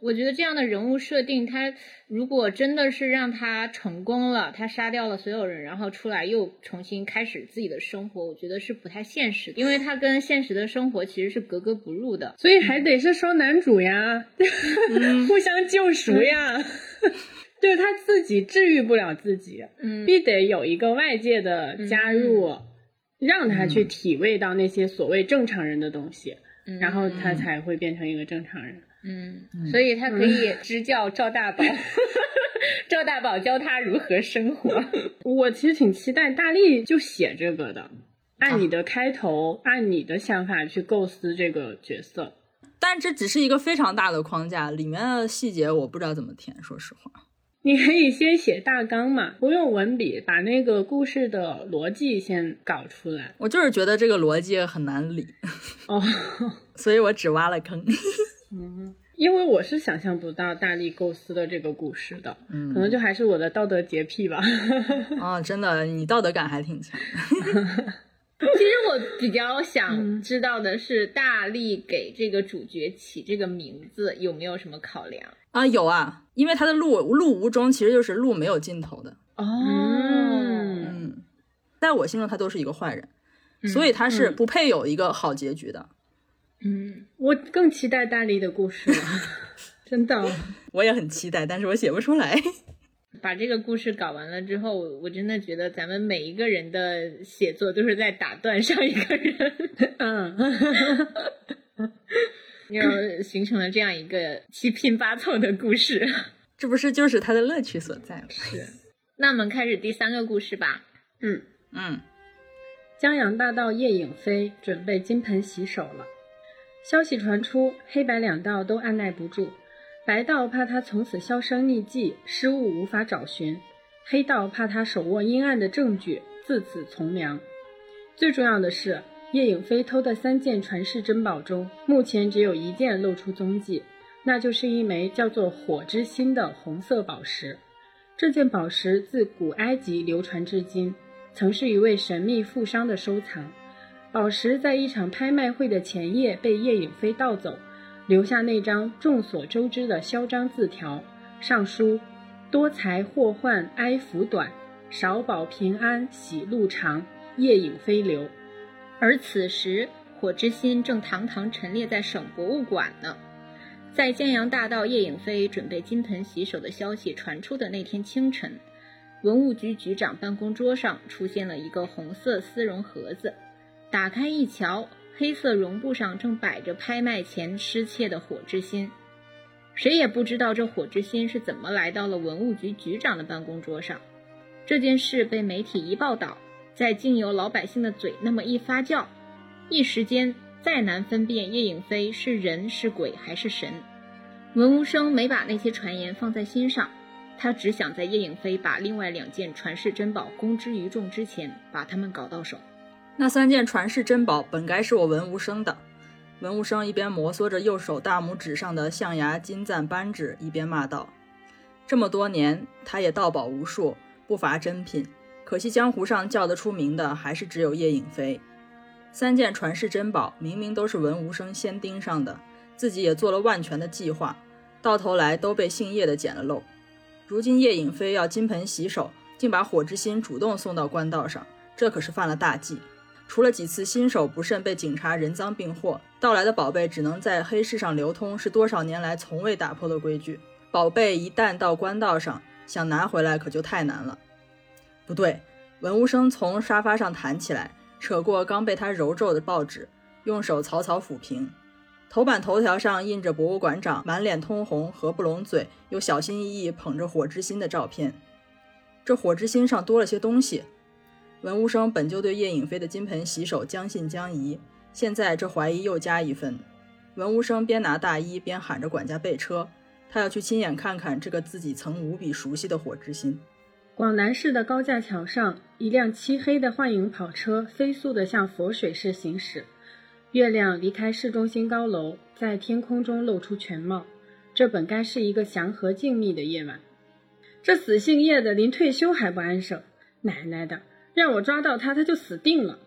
我觉得这样的人物设定，他如果真的是让他成功了，他杀掉了所有人，然后出来又重新开始自己的生活，我觉得是不太现实的，因为他跟现实的生活其实是格格不入的。所以还得是双男主呀，互相救赎呀。就是他自己治愈不了自己，嗯必得有一个外界的加入，让他去体味到那些所谓正常人的东西，然后他才会变成一个正常人。嗯，所以他可以支教赵大宝，赵大宝教他如何生活。我其实挺期待大力就写这个的，按你的开头，按你的想法去构思这个角色。但这只是一个非常大的框架，里面的细节我不知道怎么填，说实话。你可以先写大纲嘛，不用文笔，把那个故事的逻辑先搞出来。我就是觉得这个逻辑很难理，哦，所以我只挖了坑。因为我是想象不到大力构思的这个故事的，可能就还是我的道德洁癖吧。啊，真的，你道德感还挺强。其实我比较想知道的是，大力给这个主角起这个名字有没有什么考量？啊，有啊，因为他的路路无终其实就是路没有尽头的。哦，嗯嗯，在我心中他都是一个坏人，所以他是不配有一个好结局的。嗯，我更期待大力的故事了，真的。我也很期待，但是我写不出来。把这个故事搞完了之后，我我真的觉得咱们每一个人的写作都是在打断上一个人，嗯，又形成了这样一个七拼八凑的故事。这不是就是他的乐趣所在吗？是那我们开始第三个故事吧。嗯，嗯，江洋大盗叶影飞准备金盆洗手了。消息传出，黑白两道都按耐不住。白道怕他从此销声匿迹，失物无法找寻；黑道怕他手握阴暗的证据，自此从良。最重要的是，叶影飞偷的三件传世珍宝中，目前只有一件露出踪迹，那就是一枚叫做“火之心”的红色宝石。这件宝石自古埃及流传至今，曾是一位神秘富商的收藏。宝石在一场拍卖会的前夜被叶影飞盗走，留下那张众所周知的嚣张字条，上书“多财祸患哀福短，少保平安喜路长，叶影飞留”。而此时，火之心正堂堂陈列在省博物馆呢。在江洋大盗叶影飞准备金盆洗手的消息传出的那天清晨，文物局局长办公桌上出现了一个红色丝绒盒子。打开一瞧，黑色绒布上正摆着拍卖前失窃的火之心。谁也不知道这火之心是怎么来到了文物局局长的办公桌上。这件事被媒体一报道，在经由老百姓的嘴那么一发酵，一时间再难分辨叶影飞是人是鬼还是神。文无生没把那些传言放在心上，他只想在叶影飞把另外两件传世珍宝公之于众之前，把他们搞到手。那三件传世珍宝本该是我文无生的。文无生一边摩挲着右手大拇指上的象牙金赞扳指，一边骂道：“这么多年，他也盗宝无数，不乏珍品，可惜江湖上叫得出名的，还是只有叶影飞。三件传世珍宝明明都是文无生先盯上的，自己也做了万全的计划，到头来都被姓叶的捡了漏。如今叶影飞要金盆洗手，竟把火之心主动送到官道上，这可是犯了大忌。”除了几次新手不慎被警察人赃并获，盗来的宝贝只能在黑市上流通，是多少年来从未打破的规矩。宝贝一旦到官道上，想拿回来可就太难了。不对，文无生从沙发上弹起来，扯过刚被他揉皱的报纸，用手草草抚平。头版头条上印着博物馆长满脸通红、合不拢嘴，又小心翼翼捧着火之心的照片。这火之心上多了些东西。文无生本就对叶影飞的金盆洗手将信将疑，现在这怀疑又加一分。文无生边拿大衣边喊着管家备车，他要去亲眼看看这个自己曾无比熟悉的火之心。广南市的高架桥上，一辆漆黑的幻影跑车飞速地向佛水市行驶。月亮离开市中心高楼，在天空中露出全貌。这本该是一个祥和静谧的夜晚。这死姓叶的，临退休还不安生，奶奶的！让我抓到他，他就死定了。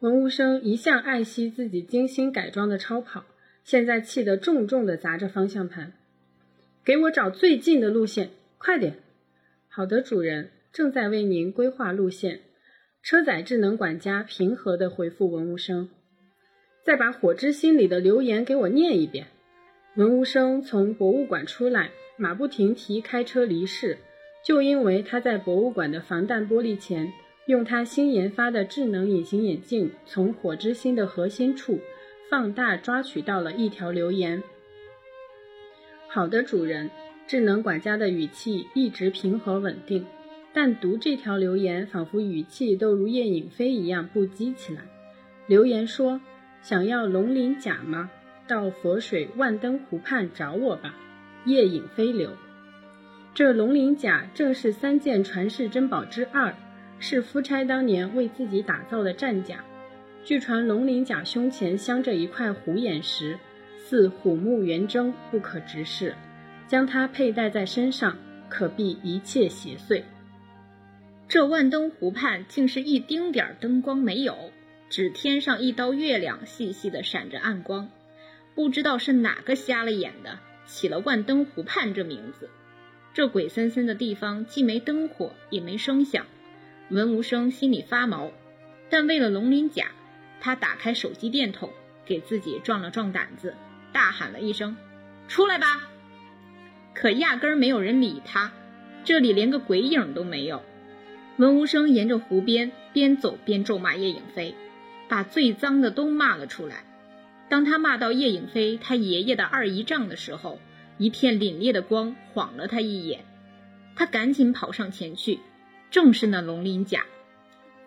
文无生一向爱惜自己精心改装的超跑，现在气得重重地砸着方向盘。给我找最近的路线，快点！好的，主人，正在为您规划路线。车载智能管家平和地回复文无生。再把火之心里的留言给我念一遍。文无生从博物馆出来，马不停蹄开车离市，就因为他在博物馆的防弹玻璃前。用他新研发的智能隐形眼镜，从火之心的核心处放大抓取到了一条留言。好的，主人。智能管家的语气一直平和稳定，但读这条留言，仿佛语气都如叶影飞一样不羁起来。留言说：“想要龙鳞甲吗？到佛水万灯湖畔找我吧。”叶影飞流。这龙鳞甲正是三件传世珍宝之二。是夫差当年为自己打造的战甲，据传龙鳞甲胸前镶着一块虎眼石，似虎目圆睁，不可直视。将它佩戴在身上，可避一切邪祟。这万灯湖畔竟是一丁点儿灯光没有，只天上一刀月亮细细的闪着暗光。不知道是哪个瞎了眼的，起了万灯湖畔这名字。这鬼森森的地方，既没灯火，也没声响。文无生心里发毛，但为了龙鳞甲，他打开手机电筒，给自己壮了壮胆子，大喊了一声：“出来吧！”可压根儿没有人理他，这里连个鬼影都没有。文无生沿着湖边边走边咒骂叶影飞，把最脏的都骂了出来。当他骂到叶影飞他爷爷的二姨丈的时候，一片凛冽的光晃了他一眼，他赶紧跑上前去。正是那龙鳞甲，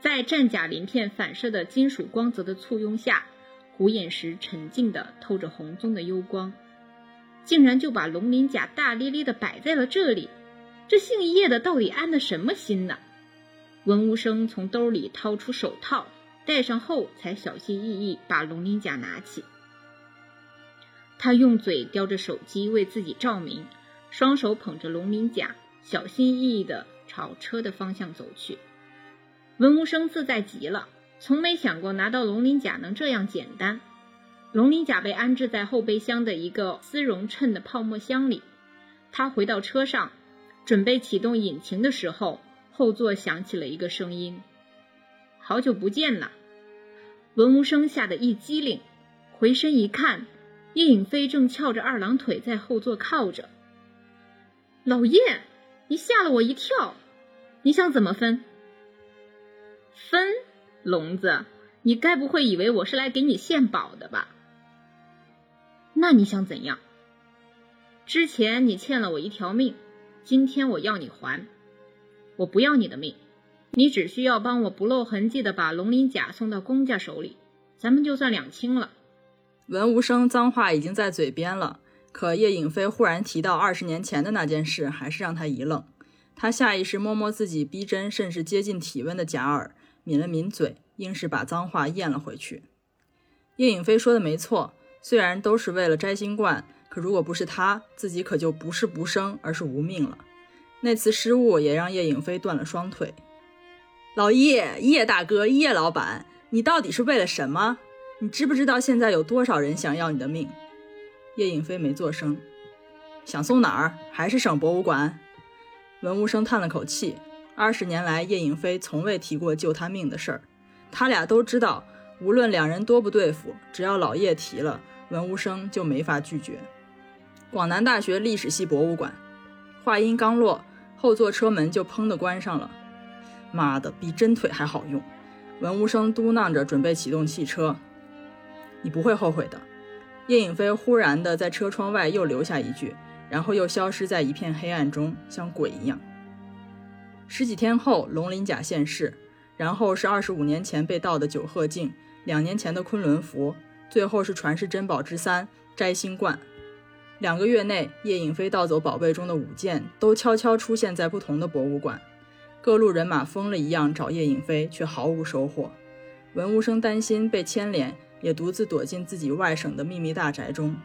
在战甲鳞片反射的金属光泽的簇拥下，虎眼石沉静的透着红棕的幽光，竟然就把龙鳞甲大咧咧的摆在了这里。这姓叶的到底安的什么心呢？文无生从兜里掏出手套，戴上后才小心翼翼把龙鳞甲拿起。他用嘴叼着手机为自己照明，双手捧着龙鳞甲，小心翼翼的。朝车的方向走去，文无生自在极了，从没想过拿到龙鳞甲能这样简单。龙鳞甲被安置在后备箱的一个丝绒衬的泡沫箱里。他回到车上，准备启动引擎的时候，后座响起了一个声音：“好久不见呐！”文无生吓得一激灵，回身一看，叶影飞正翘着二郎腿在后座靠着。老叶。你吓了我一跳，你想怎么分？分，聋子，你该不会以为我是来给你献宝的吧？那你想怎样？之前你欠了我一条命，今天我要你还。我不要你的命，你只需要帮我不露痕迹的把龙鳞甲送到公家手里，咱们就算两清了。文无声脏话已经在嘴边了，可叶颖飞忽然提到二十年前的那件事，还是让他一愣。他下意识摸摸自己逼真甚至接近体温的假耳，抿了抿嘴，硬是把脏话咽了回去。叶颖飞说的没错，虽然都是为了摘星冠，可如果不是他，自己可就不是不生，而是无命了。那次失误也让叶颖飞断了双腿。老叶，叶大哥，叶老板，你到底是为了什么？你知不知道现在有多少人想要你的命？叶颖飞没做声。想送哪儿？还是省博物馆？文无声叹了口气。二十年来，叶颖飞从未提过救他命的事儿。他俩都知道，无论两人多不对付，只要老叶提了，文无声就没法拒绝。广南大学历史系博物馆。话音刚落。后座车门就砰的关上了，妈的，比真腿还好用。文无声嘟囔着，准备启动汽车。你不会后悔的。叶影飞忽然的在车窗外又留下一句，然后又消失在一片黑暗中，像鬼一样。十几天后，龙鳞甲现世，然后是二十五年前被盗的九鹤镜，两年前的昆仑符，最后是传世珍宝之三摘星冠。两个月内，叶颖飞盗走宝贝中的五件，都悄悄出现在不同的博物馆。各路人马疯了一样找叶颖飞，却毫无收获。文无声担心被牵连，也独自躲进自己外省的秘密大宅中。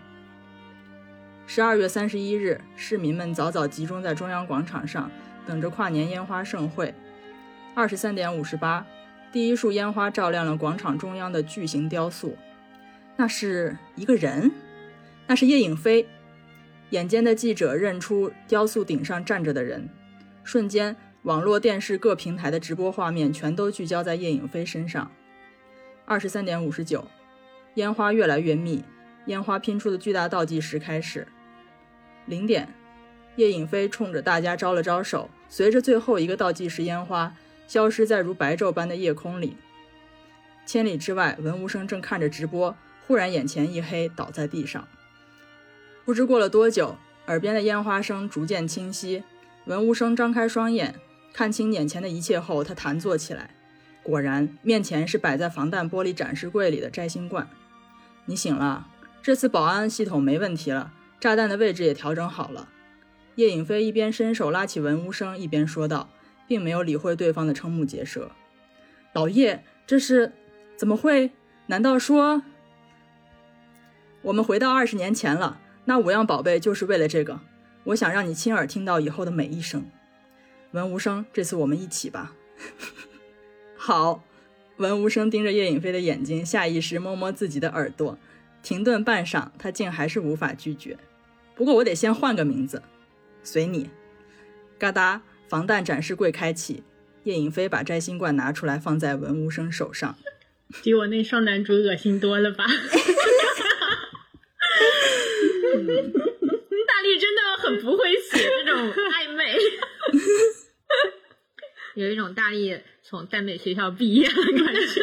十二月三十一日，市民们早早集中在中央广场上，等着跨年烟花盛会。二十三点五十八，第一束烟花照亮了广场中央的巨型雕塑。那是一个人，那是叶颖飞。眼尖的记者认出雕塑顶上站着的人，瞬间，网络电视各平台的直播画面全都聚焦在叶影飞身上。二十三点五十九，烟花越来越密，烟花拼出的巨大倒计时开始。零点，叶影飞冲着大家招了招手，随着最后一个倒计时烟花消失在如白昼般的夜空里。千里之外，文无声正看着直播，忽然眼前一黑，倒在地上。不知过了多久，耳边的烟花声逐渐清晰。文无声张开双眼，看清眼前的一切后，他弹坐起来。果然，面前是摆在防弹玻璃展示柜里的摘星罐。你醒了，这次保安系统没问题了，炸弹的位置也调整好了。叶影飞一边伸手拉起文无声，一边说道，并没有理会对方的瞠目结舌。老叶，这是怎么会？难道说我们回到二十年前了？那五样宝贝就是为了这个，我想让你亲耳听到以后的每一声。文无声，这次我们一起吧。好，文无声盯着叶影飞的眼睛，下意识摸摸自己的耳朵。停顿半晌，他竟还是无法拒绝。不过我得先换个名字，随你。嘎哒，防弹展示柜开启，叶影飞把摘星罐拿出来，放在文无声手上。比我那双男主恶心多了吧？大力真的很不会写这种暧昧，有一种大力从耽美学校毕业的感觉，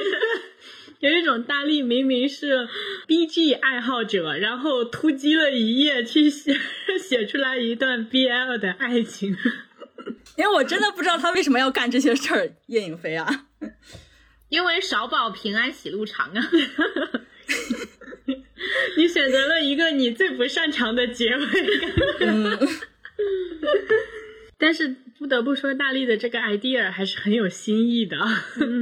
有一种大力明明是 BG 爱好者，然后突击了一夜去写 写出来一段 BL 的爱情。因为我真的不知道他为什么要干这些事儿，叶颖飞啊，因为少保平安喜路长啊。你选择了一个你最不擅长的结尾，但是不得不说，大力的这个 idea 还是很有新意的，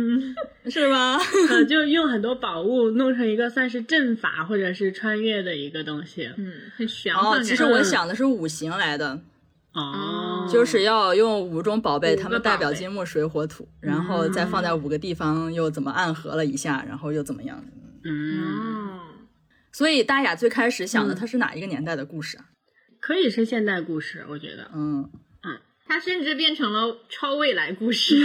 是吗？呃，就用很多宝物弄成一个算是阵法或者是穿越的一个东西，嗯，很玄幻。哦，其实我想的是五行来的，哦，就是要用五种宝贝，它们代表金木水火土，然后再放在五个地方，又怎么暗合了一下，然后又怎么样？嗯。所以大雅最开始想的，它是哪一个年代的故事啊？可以是现代故事，我觉得。嗯嗯，它甚至变成了超未来故事。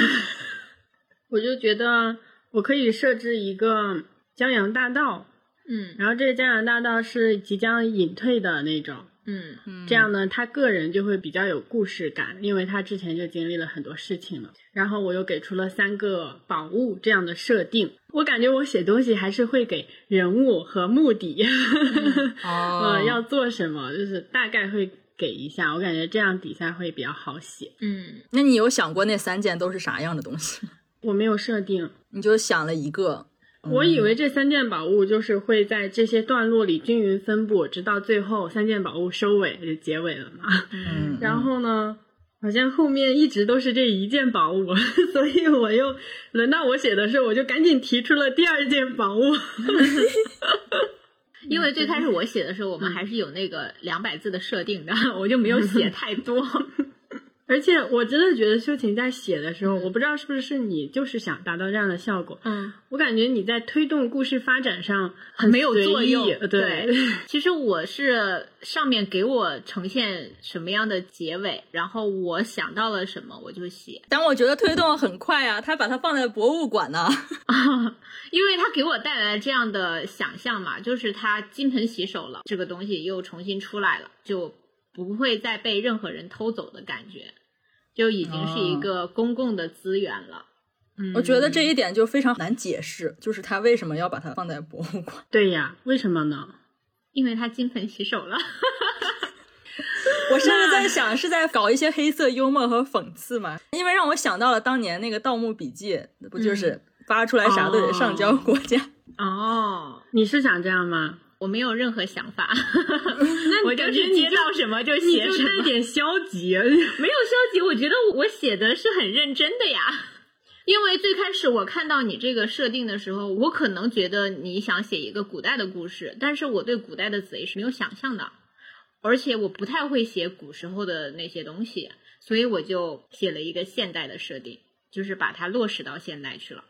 我就觉得我可以设置一个江洋大盗，嗯，然后这个江洋大盗是即将隐退的那种，嗯嗯这样呢，他个人就会比较有故事感，因为他之前就经历了很多事情了。然后我又给出了三个宝物这样的设定，我感觉我写东西还是会给人物和目的，哦呃，要做什么，就是大概会给一下，我感觉这样底下会比较好写。嗯，那你有想过那三件都是啥样的东西？我没有设定，你就想了一个，我以为这三件宝物就是会在这些段落里均匀分布，直到最后三件宝物收尾就结尾了嘛。嗯，然后呢，好像后面一直都是这一件宝物，所以我又轮到我写的时候，我就赶紧提出了第二件宝物。因为最开始我写的时候，我们还是有那个两百字的设定的，我就没有写 太多。而且我真的觉得修琴在写的时候，我不知道是不是你就是想达到这样的效果，嗯，我感觉你在推动故事发展上很没有作用。对，其实我是上面给我呈现什么样的结尾，然后我想到了什么我就写，但我觉得推动很快啊，他把它放在博物馆呢。啊 因为他给我带来这样的想象嘛，就是他金盆洗手了，这个东西又重新出来了，就不会再被任何人偷走的感觉，就已经是一个公共的资源了。嗯我觉得这一点就非常难解释，就是他为什么要把它放在博物馆。对呀，为什么呢？因为他金盆洗手了，我甚至在 想是在搞一些黑色幽默和讽刺嘛，因为让我想到了当年那个《盗墓笔记》，不就是扒出来啥都得上交国家？哦，你是想这样吗？我没有任何想法，那我就是接到什么就你就写什么，带点消极。没有消极，我觉得我写的是很认真的呀。因为最开始我看到你这个设定的时候，我可能觉得你想写一个古代的故事，但是我对古代的贼是没有想象的，而且我不太会写古时候的那些东西，所以我就写了一个现代的设定，就是把它落实到现代去了。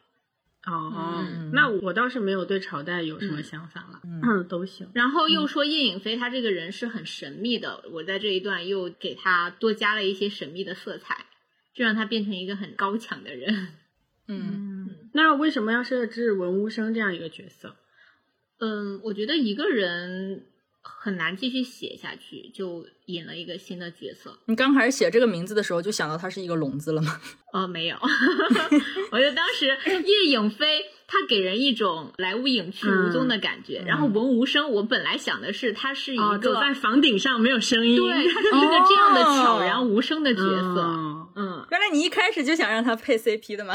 哦，嗯那我倒是没有对朝代有什么想法了，嗯，都行。然后又说叶颖飞他这个人是很神秘的，我在这一段又给他多加了一些神秘的色彩，就让他变成一个很高强的人。嗯，那为什么要设置文无生这样一个角色？嗯，我觉得一个人很难继续写下去，就引了一个新的角色。你刚开始写这个名字的时候就想到它是一个笼子了吗？哦，没有，我就当时 叶颖飞他给人一种来无影去无踪的感觉，然后文无声，我本来想的是他是一哦，个、走在房顶上没有声音。对，他是一个这样的悄哦然无声的角色。哦嗯，原来你一开始就想让他配 CP 的吗？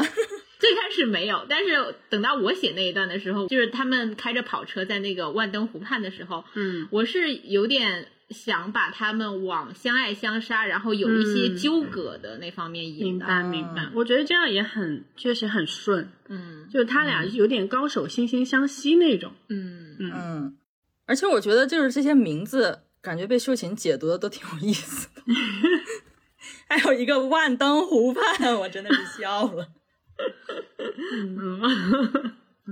最开始没有，但是等到我写那一段的时候，就是他们开着跑车在那个万灯湖畔的时候，嗯我是有点想把他们往相爱相杀，然后有一些嗯纠葛的那方面引明。白明白，我觉得这样也很确实很顺，嗯就是他俩有点高手惺惺相惜那种。嗯嗯嗯，而且我觉得就是这些名字，感觉被秀琴解读的都挺有意思的。还有一个万灯湖畔，我真的是笑了。嗯，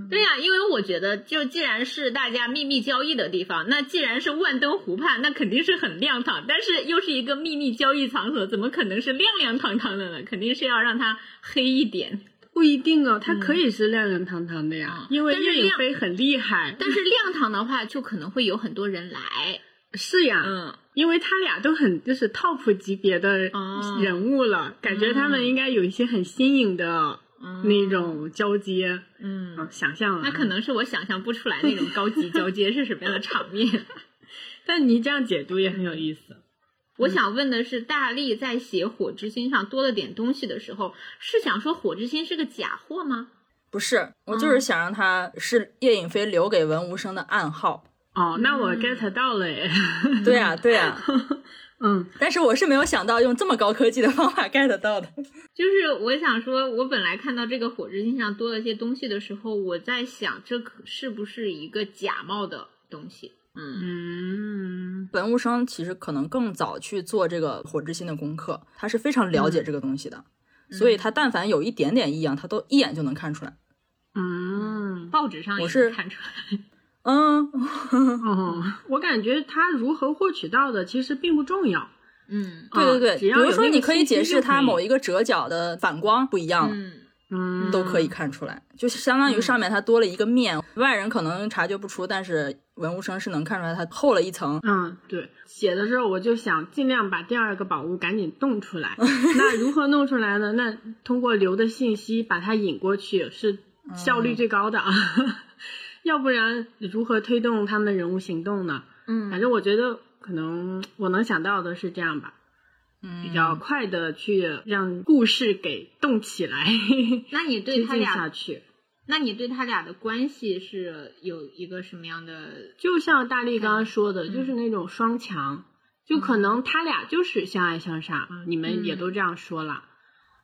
对呀、因为我觉得，就既然是大家秘密交易的地方，那既然是万灯湖畔，那肯定是很亮堂。但是又是一个秘密交易场所，怎么可能是亮亮堂堂的呢？肯定是要让它黑一点。不一定哦，它可以是亮亮堂堂的呀，嗯因为叶飞很厉害。但是亮堂的话，就可能会有很多人来。是呀，嗯，因为他俩都很就是 top 级别的哦人物了，感觉他们应该有一些很新颖的那种交接。嗯嗯，想象了。那可，能是我想象不出来那种高级交接是什么样的场面。但你这样解读也很有意思。我想问的是，大力在写火之心上多了点东西的时候，是想说火之心是个假货吗？不是，我就是想让他是叶颖飞留给文无生的暗号。哦，那我 get 到了耶。对呀、对呀、嗯，但是我是没有想到用这么高科技的方法 get 到的。就是我想说，我本来看到这个火之心上多了些东西的时候，我在想，这可是不是一个假冒的东西？嗯嗯，文无生其实可能更早去做这个火之心的功课，他是非常了解这个东西的，所以他但凡有一点点异样，他都一眼就能看出来。嗯，报纸上也我是看出来。嗯，哦，我感觉他如何获取到的其实并不重要。嗯对对对，只要有比如说你可以解释它某一个折角的反光不一样了，嗯嗯都可以看出来，就是相当于上面它多了一个面，外人可能察觉不出，但是文物生是能看出来它厚了一层。嗯，对，写的时候我就想尽量把第二个宝物赶紧弄出来。那如何弄出来呢？那通过留的信息把它引过去是效率最高的啊，要不然如何推动他们人物行动呢？嗯反正我觉得可能我能想到的是这样吧，嗯，比较快的去让故事给动起来，那你对他俩下去。那你对他俩的关系是有一个什么样的？就像大力刚刚说的，就是那种双强，就可能他俩就是相爱相杀，你们也都这样说了，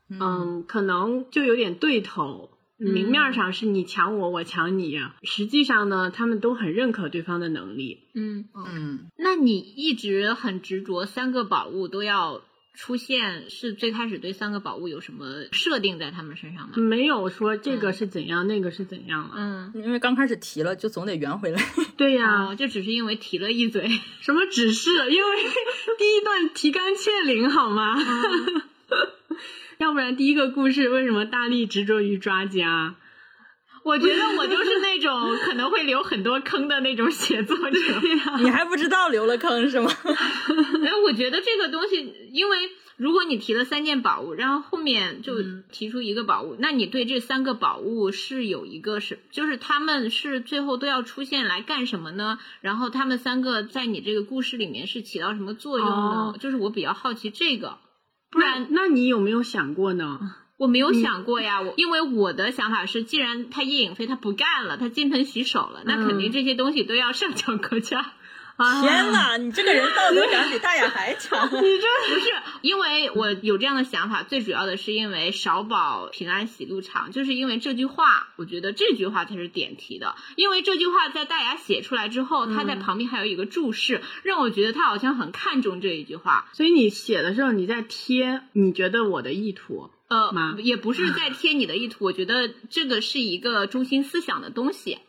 嗯，可能就有点对头。明面上是你抢我，我抢你，实际上呢，他们都很认可对方的能力。嗯嗯，那你一直很执着三个宝物都要出现，是最开始对三个宝物有什么设定在他们身上吗？没有说这个是怎样，那个是怎样了。嗯，因为刚开始提了，就总得圆回来。对呀、哦，就只是因为提了一嘴。什么只是？因为 第一段提纲挈领好吗？要不然第一个故事为什么大力执着于抓家？我觉得我就是那种 可能会留很多坑的那种写作者。你还不知道留了坑是吗？哎，我觉得这个东西，因为如果你提了三件宝物，然后后面就提出一个宝物，那你对这三个宝物是有一个是，就是他们是最后都要出现来干什么呢？然后他们三个在你这个故事里面是起到什么作用呢？哦就是我比较好奇这个，不然那你有没有想过呢？我没有想过呀，我因为我的想法是，既然他叶颖飞他不干了，他金盆洗手了，那肯定这些东西都要上 缴国家。啊天哪，你这个人道德感比大雅还强。你这不是，因为我有这样的想法，最主要的是因为少保平安喜路长，就是因为这句话，我觉得这句话才是点题的。因为这句话在大雅写出来之后，他在旁边还有一个注释，让我觉得他好像很看重这一句话。所以你写的时候，你在贴你觉得我的意图。呃，也不是在贴你的意图，我觉得这个是一个中心思想的东西。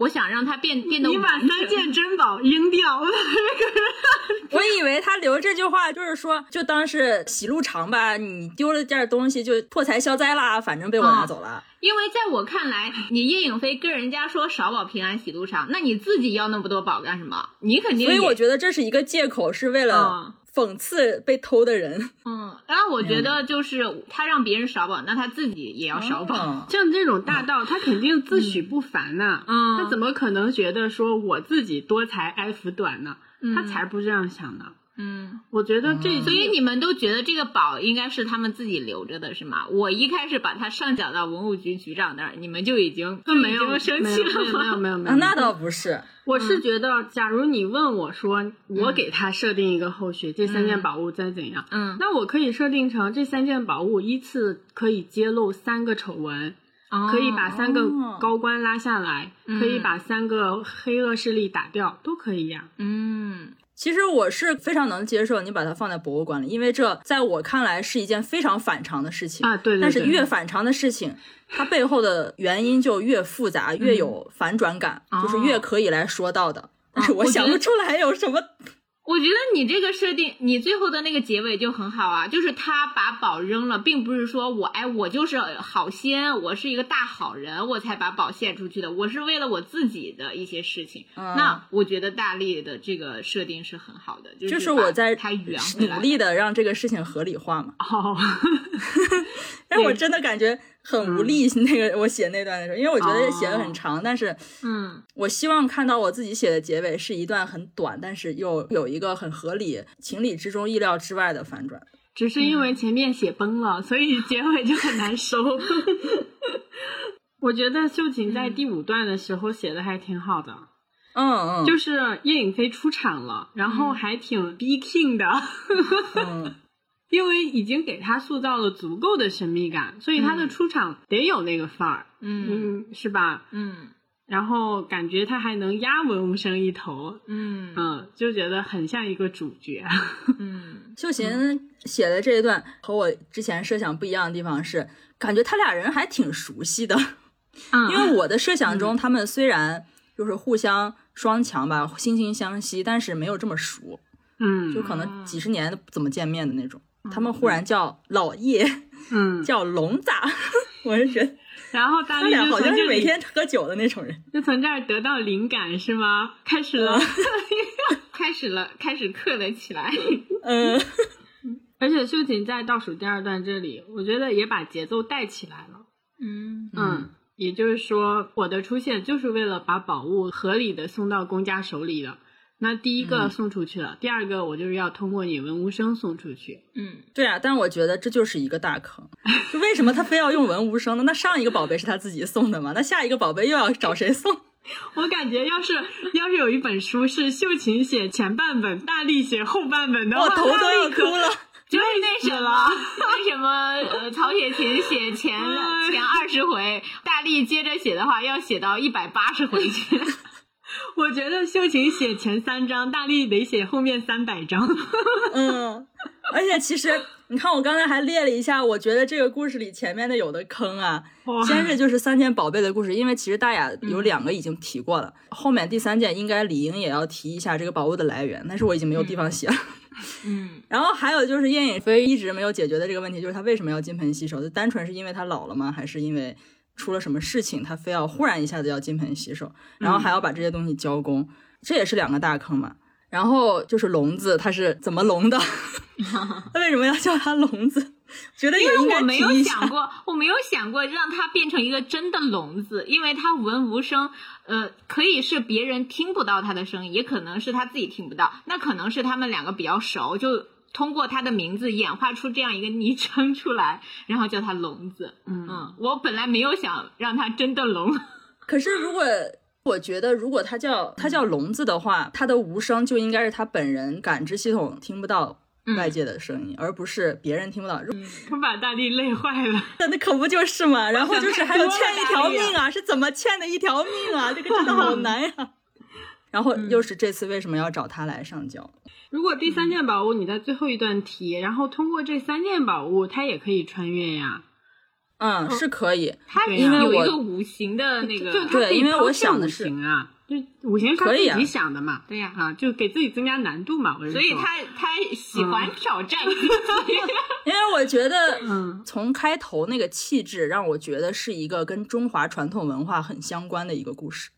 我想让它变变得你把三件珍宝扔掉，我以为他留这句话就是说，就当是喜路长吧，你丢了件东西就破财消灾啦，反正被我拿走了。因为在我看来，你叶颖飞跟人家说少保平安喜路长，那你自己要那么多宝干什么？你肯定所以我觉得这是一个借口，是为了讽刺被偷的人。嗯，然后我觉得就是他让别人少绑，那他自己也要少绑。嗯像这种大盗，他肯定自诩不凡呐、嗯他怎么可能觉得说我自己多才爱福短呢？他才不这样想呢。嗯，我觉得这，所以你们都觉得这个宝应该是他们自己留着的，是吗？我一开始把它上缴到文物局局长那儿，你们就已经呃没有生气了没有没有吗？没有没有，啊，那倒不是。我是觉得，假如你问我说，我给他设定一个后续，这三件宝物再怎样，嗯，那我可以设定成这三件宝物依次可以揭露三个丑闻，可以把三个哦。高官拉下来，可以把三个黑恶势力打掉，都可以呀、嗯其实我是非常能接受你把它放在博物馆里，因为这在我看来是一件非常反常的事情啊对对但是越反常的事情，它背后的原因就越复杂，越有反转感，就是越可以来说到的。但是我想不出来有什么。我觉得你这个设定，你最后的那个结尾就很好啊，就是他把宝扔了，并不是说我哎我就是好心，我是一个大好人，我才把宝献出去的，我是为了我自己的一些事情。嗯那我觉得大力的这个设定是很好的，就是就是我在他圆努力的让这个事情合理化嘛，哦，但我真的感觉很无力。那个我写那段的时候，因为我觉得写的很长，但是嗯。我希望看到我自己写的结尾是一段很短，但是又有一个很合理、情理之中、意料之外的反转。只是因为前面写崩了，所以结尾就很难收。我觉得秀琴在第五段的时候写的还挺好的，嗯嗯，就是叶颖飞出场了，然后还挺逼 king 的，嗯因为已经给他塑造了足够的神秘感，所以他的出场得有那个范儿，嗯嗯，是吧？嗯然后感觉他还能压文无生一头，嗯嗯，就觉得很像一个主角。嗯 秀贤写的这一段和我之前设想不一样的地方是，感觉他俩人还挺熟悉的。嗯，因为我的设想中，他们虽然就是互相双强吧，惺惺相惜，但是没有这么熟，嗯，就可能几十年都不怎么见面的那种。他们忽然叫老叶，嗯，叫 龙子，我是觉得 然后大力他俩好像是每就从这里天喝酒的那种人。就从这儿得到灵感是吗？开始了，开始了，开始刻了起来。嗯，而且秀琴在倒数第二段这里，我觉得也把节奏带起来了。嗯嗯，也就是说，我的出现就是为了把宝物合理的送到公家手里的。那第一个送出去了，第二个我就是要通过你文无声送出去。嗯，对啊，但我觉得这就是一个大坑。就为什么他非要用文无声呢？那上一个宝贝是他自己送的嘛？那下一个宝贝又要找谁送？我感觉要是要是有一本书是秀琴写前半本，大力写后半本的话，我头都要哭了。就是那什么，为什么呃曹雪芹写前 前二十回，大力接着写的话要写到一百八十回去。我觉得秀琴写前三章，大力得写后面三百章。嗯，而且其实你看，我刚才还列了一下，我觉得这个故事里前面的有的坑啊，先是就是三件宝贝的故事，因为其实大雅有两个已经提过了，后面第三件应该理应也要提一下这个宝物的来源，但是我已经没有地方写了。嗯然后还有就是燕影飞一直没有解决的这个问题，就是他为什么要金盆洗手？就单纯是因为他老了吗？还是因为出了什么事情，他非要忽然一下子要金盆洗手，然后还要把这些东西交工？这也是两个大坑嘛。然后就是笼子，它是怎么笼的？他为什么要叫它笼子？觉得因为我没有想过，我没有想过让它变成一个真的聋子，因为它闻无声，呃，可以是别人听不到他的声音，也可能是他自己听不到，那可能是他们两个比较熟，就通过他的名字演化出这样一个昵称出来，然后叫他聋子。嗯嗯，我本来没有想让他真的聋。可是如果我觉得，如果他叫他叫聋子的话，他的无声就应该是他本人感知系统听不到外界的声音，而不是别人听不到。我把大地累坏了。那 那可不就是嘛？然后就是还有欠一条命啊，是怎么欠的一条命啊？这个真的好难呀、然后又是这次为什么要找他来上交？如果第三件宝物你在最后一段提，然后通过这三件宝物，它也可以穿越呀。嗯，是可以，他因为有一个五行的那个，对因为我想的是啊，就五行是他可以啊自己想的嘛。对呀啊，就给自己增加难度嘛。我是所以他他喜欢挑战自己。因为我觉得，嗯从开头那个气质让我觉得是一个跟中华传统文化很相关的一个故事。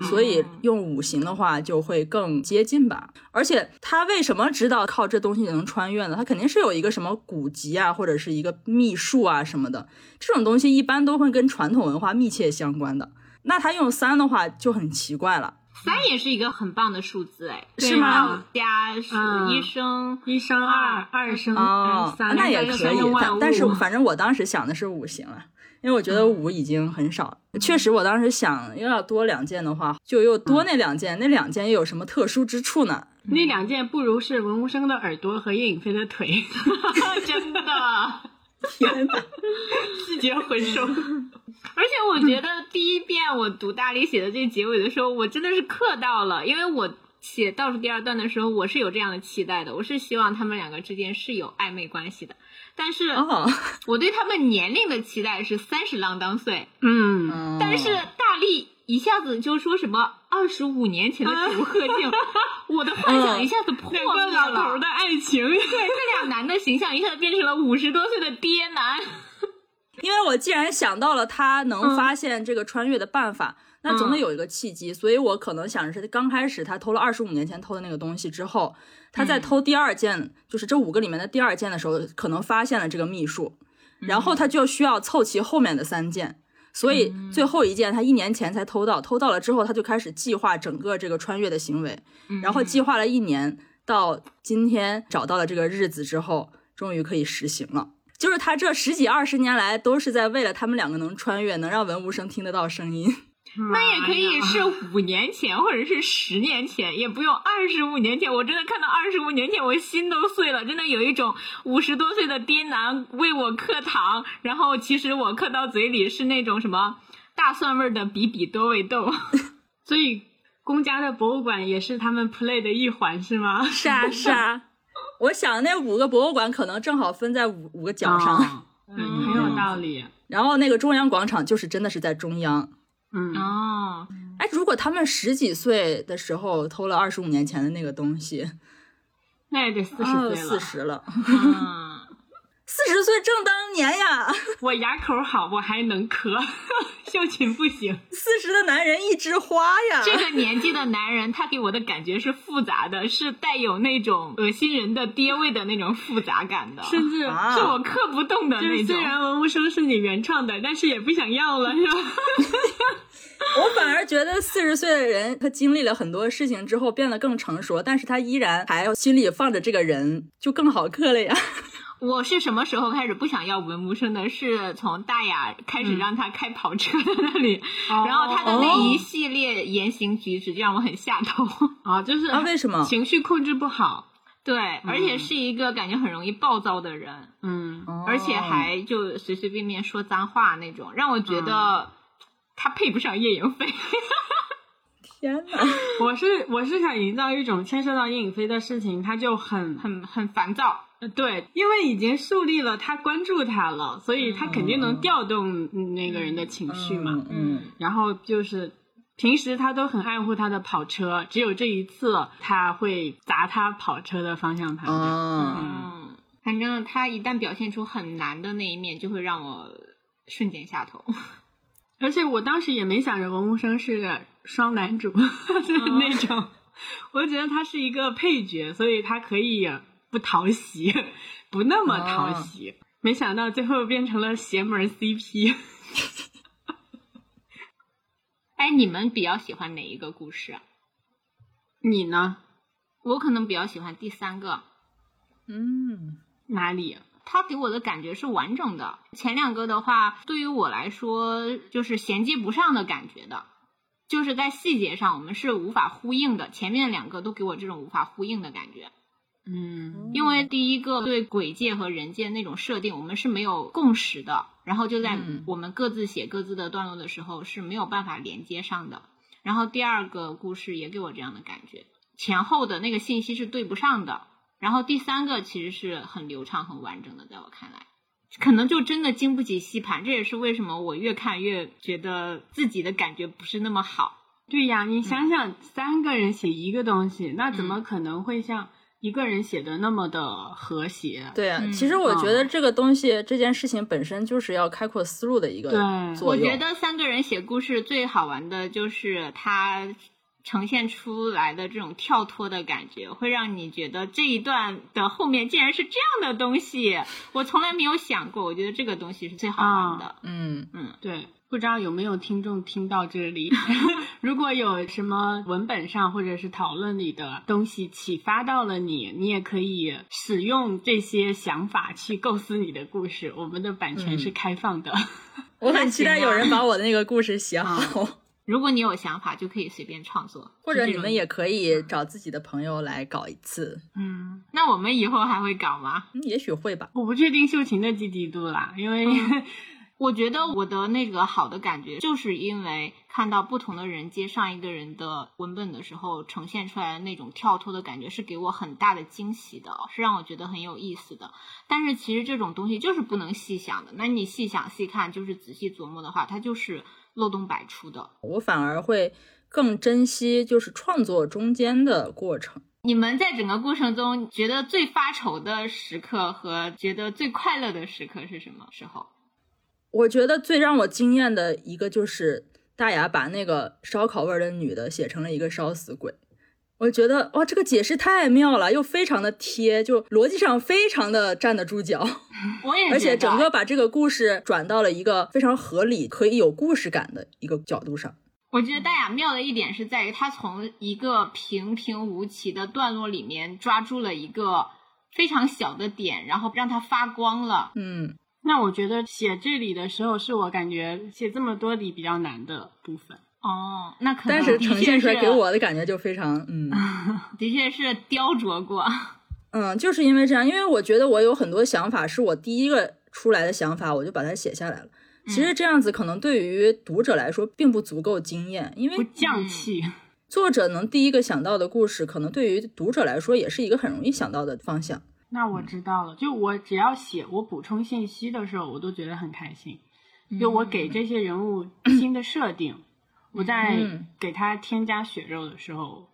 所以用五行的话就会更接近吧，而且他为什么知道靠这东西能穿越呢？他肯定是有一个什么古籍啊，或者是一个秘术啊什么的，这种东西一般都会跟传统文化密切相关的。那他用三的话就很奇怪了，三也是一个很棒的数字，哎，是吗加是嗯一生一生二，二生哦，三，那也可以但但是反正我当时想的是五行了，因为我觉得五已经很少了。确实，我当时想又要多两件的话，就又多那两件，那两件又有什么特殊之处呢？那两件不如是文无生的耳朵和叶颖飞的腿，真的。天哪！细节回收。而且我觉得第一遍我读大力写的这结尾的时候，我真的是磕到了，因为我写倒数第二段的时候，我是有这样的期待的，我是希望他们两个之间是有暧昧关系的。但是哦，我对他们年龄的期待是三十郎当岁，嗯，嗯但是大力一下子就说什么二十五年前的楚鹤静，我的幻想一下子破灭两个老头了。的爱情，对，这俩男的形象一下子变成了五十多岁的爹男。因为我既然想到了他能发现这个穿越的办法，那总得有一个契机，所以我可能想的是，刚开始他偷了二十五年前偷的那个东西之后，他在偷第二件，就是这五个里面的第二件的时候，可能发现了这个秘术，然后他就需要凑齐后面的三件。所以最后一件他一年前才偷到，偷到了之后，他就开始计划整个这个穿越的行为，然后计划了一年，到今天找到了这个日子之后，终于可以实行了。就是他这十几二十年来都是在为了他们两个能穿越，能让文无生听得到声音。那也可以是五年前，或者是十年前，也不用二十五年前。我真的看到二十五年前，我心都碎了，真的有一种五十多岁的爹男为我嗑糖，然后其实我嗑到嘴里是那种什么大蒜味儿的比比多味豆。所以公家的博物馆也是他们 play 的一环，是吗？是啊，是啊。我想那五个博物馆可能正好分在五五个角上，哦嗯，很有道理。然后那个中央广场就是真的是在中央。嗯，哦，哎，如果他们十几岁的时候偷了二十五年前的那个东西，那也得四十哦，岁了。四十了，嗯，四十岁正当年呀，我牙口好，我还能咳，秀琴不行。四十的男人一枝花呀。这个年纪的男人，他给我的感觉是复杂的，是带有那种恶心人的爹味的那种复杂感的，甚至啊是我刻不动的就是那种。虽然文无声是你原创的，但是也不想要了，是吧？我反而觉得四十岁的人，他经历了很多事情之后变得更成熟，但是他依然还心里放着这个人，就更好磕了呀。我是什么时候开始不想要文无声的？是从大雅开始让他开跑车的那里，然后他的那一系列言行举止就让我很下头。啊，就是 啊为什么情绪控制不好？对，而且是一个感觉很容易暴躁的人，嗯，而且还就随随便便说脏话那种，让我觉得他配不上叶颖飞。天哪！我是我是想营造一种牵涉到叶颖飞的事情，他就很很很很烦躁。呃对，因为已经树立了他关注他了，所以他肯定能调动嗯那个人的情绪嘛。嗯，然后就是平时他都很爱护他的跑车，只有这一次他会砸他跑车的方向盘。啊，嗯，反正他一旦表现出很难的那一面，就会让我瞬间下头。而且我当时也没想着文无生是个双男主，就是那种，我觉得他是一个配角，所以他可以不讨喜，不那么讨喜。没想到最后变成了邪门 CP。哎，你们比较喜欢哪一个故事啊？你呢？我可能比较喜欢第三个，嗯，哪里？他给我的感觉是完整的。前两个的话，对于我来说就是衔接不上的感觉的，就是在细节上我们是无法呼应的。前面两个都给我这种无法呼应的感觉，嗯因为第一个对鬼界和人界那种设定，我们是没有共识的，然后就在嗯我们各自写各自的段落的时候是没有办法连接上的。然后第二个故事也给我这样的感觉，前后的那个信息是对不上的。然后第三个其实是很流畅、很完整的，在我看来，可能就真的经不起细盘。这也是为什么我越看越觉得自己的感觉不是那么好。对呀，你想想，三个人写一个东西，那怎么可能会像一个人写的那么的和谐？对啊，嗯其实我觉得这个东西，这件事情本身就是要开阔思路的一个对作用。我觉得三个人写故事最好玩的就是它呈现出来的这种跳脱的感觉，会让你觉得这一段的后面竟然是这样的东西，我从来没有想过。我觉得这个东西是最好玩的。嗯嗯，对，不知道有没有听众听到这里？如果有什么文本上或者是讨论里的东西启发到了你，你也可以使用这些想法去构思你的故事。我们的版权是开放的。我很期待有人把我的那个故事写好，如果你有想法，就可以随便创作，或者你们也可以找自己的朋友来搞一次，嗯，那我们以后还会搞吗？嗯也许会吧。我不确定秀琴的积极度啦，因为、我觉得我的那个好的感觉，就是因为看到不同的人接上一个人的文本的时候，呈现出来的那种跳脱的感觉，是给我很大的惊喜的，是让我觉得很有意思的。但是其实这种东西就是不能细想的，那你细想细看，就是仔细琢磨的话，它就是漏洞百出的。我反而会更珍惜就是创作中间的过程。你们在整个过程中觉得最发愁的时刻和觉得最快乐的时刻是什么时候？我觉得最让我惊艳的一个就是大雅把那个烧烤味儿的女的写成了一个烧死鬼。我觉得哇，这个解释太妙了，又非常的贴，就逻辑上非常的站得住脚，我也而且整个把这个故事转到了一个非常合理、可以有故事感的一个角度上。我觉得大雅妙的一点是在于，他从一个平平无奇的段落里面抓住了一个非常小的点，然后让它发光了。嗯，那我觉得写这里的时候，是我感觉写这么多里比较难的部分。哦，那可能但是呈现出来给我的感觉就非常嗯 的确是雕琢过。嗯，就是因为这样，因为我觉得我有很多想法是我第一个出来的想法，我就把它写下来了。其实这样子可能对于读者来说并不足够惊艳，因为不为降气，作者能第一个想到的故事，可能对于读者来说也是一个很容易想到的方向。那我知道了。就我只要写我补充信息的时候，我都觉得很开心。就我给这些人物新的设定，我在嗯给他添加血肉的时候，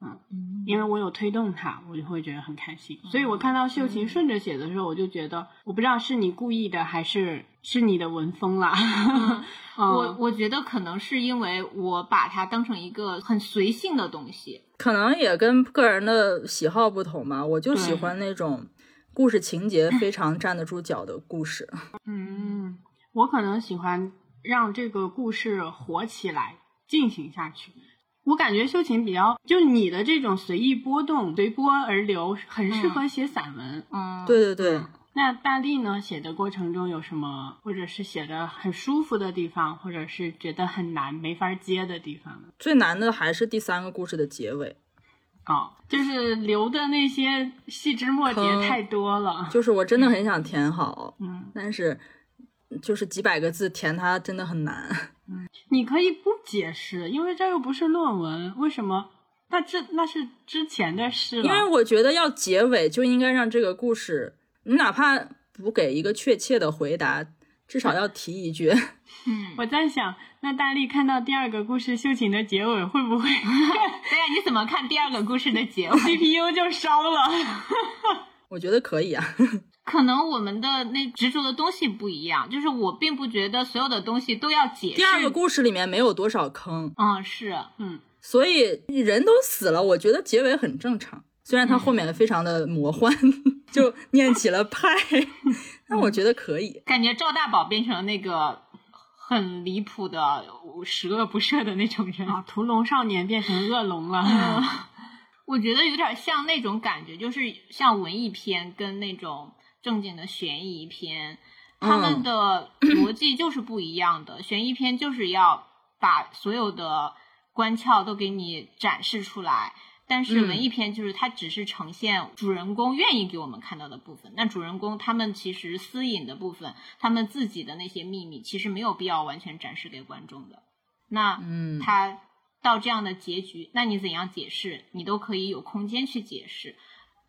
嗯，因为我有推动他，我就会觉得很开心。所以我看到秀琴顺着写的时候，我就觉得，我不知道是你故意的还是是你的文风啦。我我觉得可能是因为我把它当成一个很随性的东西，可能也跟个人的喜好不同嘛。我就喜欢那种故事情节非常站得住脚的故事。嗯，我可能喜欢让这个故事活起来，进行下去。我感觉秀琴比较，就你的这种随意波动、随波而流，很适合写散文。嗯，对对对，那大力呢？写的过程中有什么，或者是写的很舒服的地方，或者是觉得很难、没法接的地方呢？最难的还是第三个故事的结尾，哦，就是留的那些细枝末节太多了。就是我真的很想填好，嗯，但是就是几百个字填它真的很难。嗯你可以不解释，因为这又不是论文，为什么？那这那是之前的事了。因为我觉得要结尾就应该让这个故事，你哪怕不给一个确切的回答，至少要提一句。嗯，我在想，那大力看到第二个故事秀琴的结尾，会不会 对呀，你怎么看第二个故事的结尾？CPU 就烧了？我觉得可以啊。可能我们的那执着的东西不一样，就是我并不觉得所有的东西都要解释。第二个故事里面没有多少坑，嗯，是，嗯，所以人都死了，我觉得结尾很正常。虽然它后面的非常的魔幻，就念起了派，但我觉得可以。感觉赵大宝变成了那个很离谱的十恶不赦的那种人。啊，屠龙少年变成恶龙了。我觉得有点像那种感觉，就是像文艺片跟那种正经的悬疑片，他们的逻辑就是不一样的。悬疑片就是要把所有的关窍都给你展示出来，但是嗯文艺片就是它只是呈现主人公愿意给我们看到的部分。那主人公他们其实私隐的部分，他们自己的那些秘密，其实没有必要完全展示给观众的。那嗯，他到这样的结局，那你怎样解释，你都可以有空间去解释。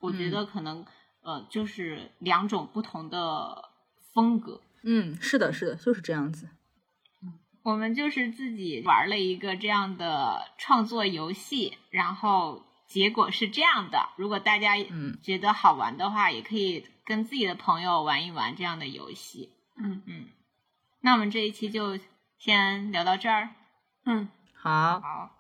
我觉得可能、呃，就是两种不同的风格。嗯，是的，是的，就是这样子。我们就是自己玩了一个这样的创作游戏，然后结果是这样的。如果大家嗯觉得好玩的话，也可以跟自己的朋友玩一玩这样的游戏。嗯嗯，那我们这一期就先聊到这儿。嗯，好，好，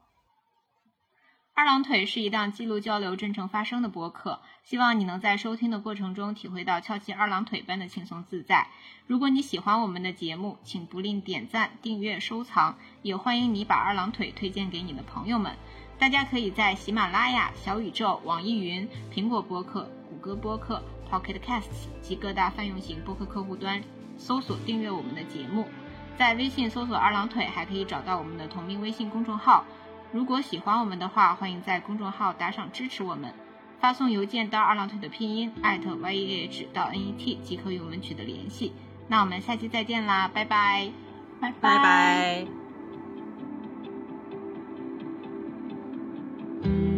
二郎腿是一档记录交流、真诚发声的播客，希望你能在收听的过程中体会到翘起二郎腿般的轻松自在。如果你喜欢我们的节目，请不吝点赞、订阅、收藏，也欢迎你把二郎腿推荐给你的朋友们。大家可以在喜马拉雅、小宇宙、网易云、苹果播客、谷歌播客、Pocket Casts 及各大泛用型播客客户端搜索订阅我们的节目。在微信搜索“二郎腿”，还可以找到我们的同名微信公众号。如果喜欢我们的话，欢迎在公众号打赏支持我们，发送邮件到二郎腿的拼音艾特 y e h 到 n e t 即可与我们取得联系。那我们下期再见啦，拜拜。拜拜拜。thank you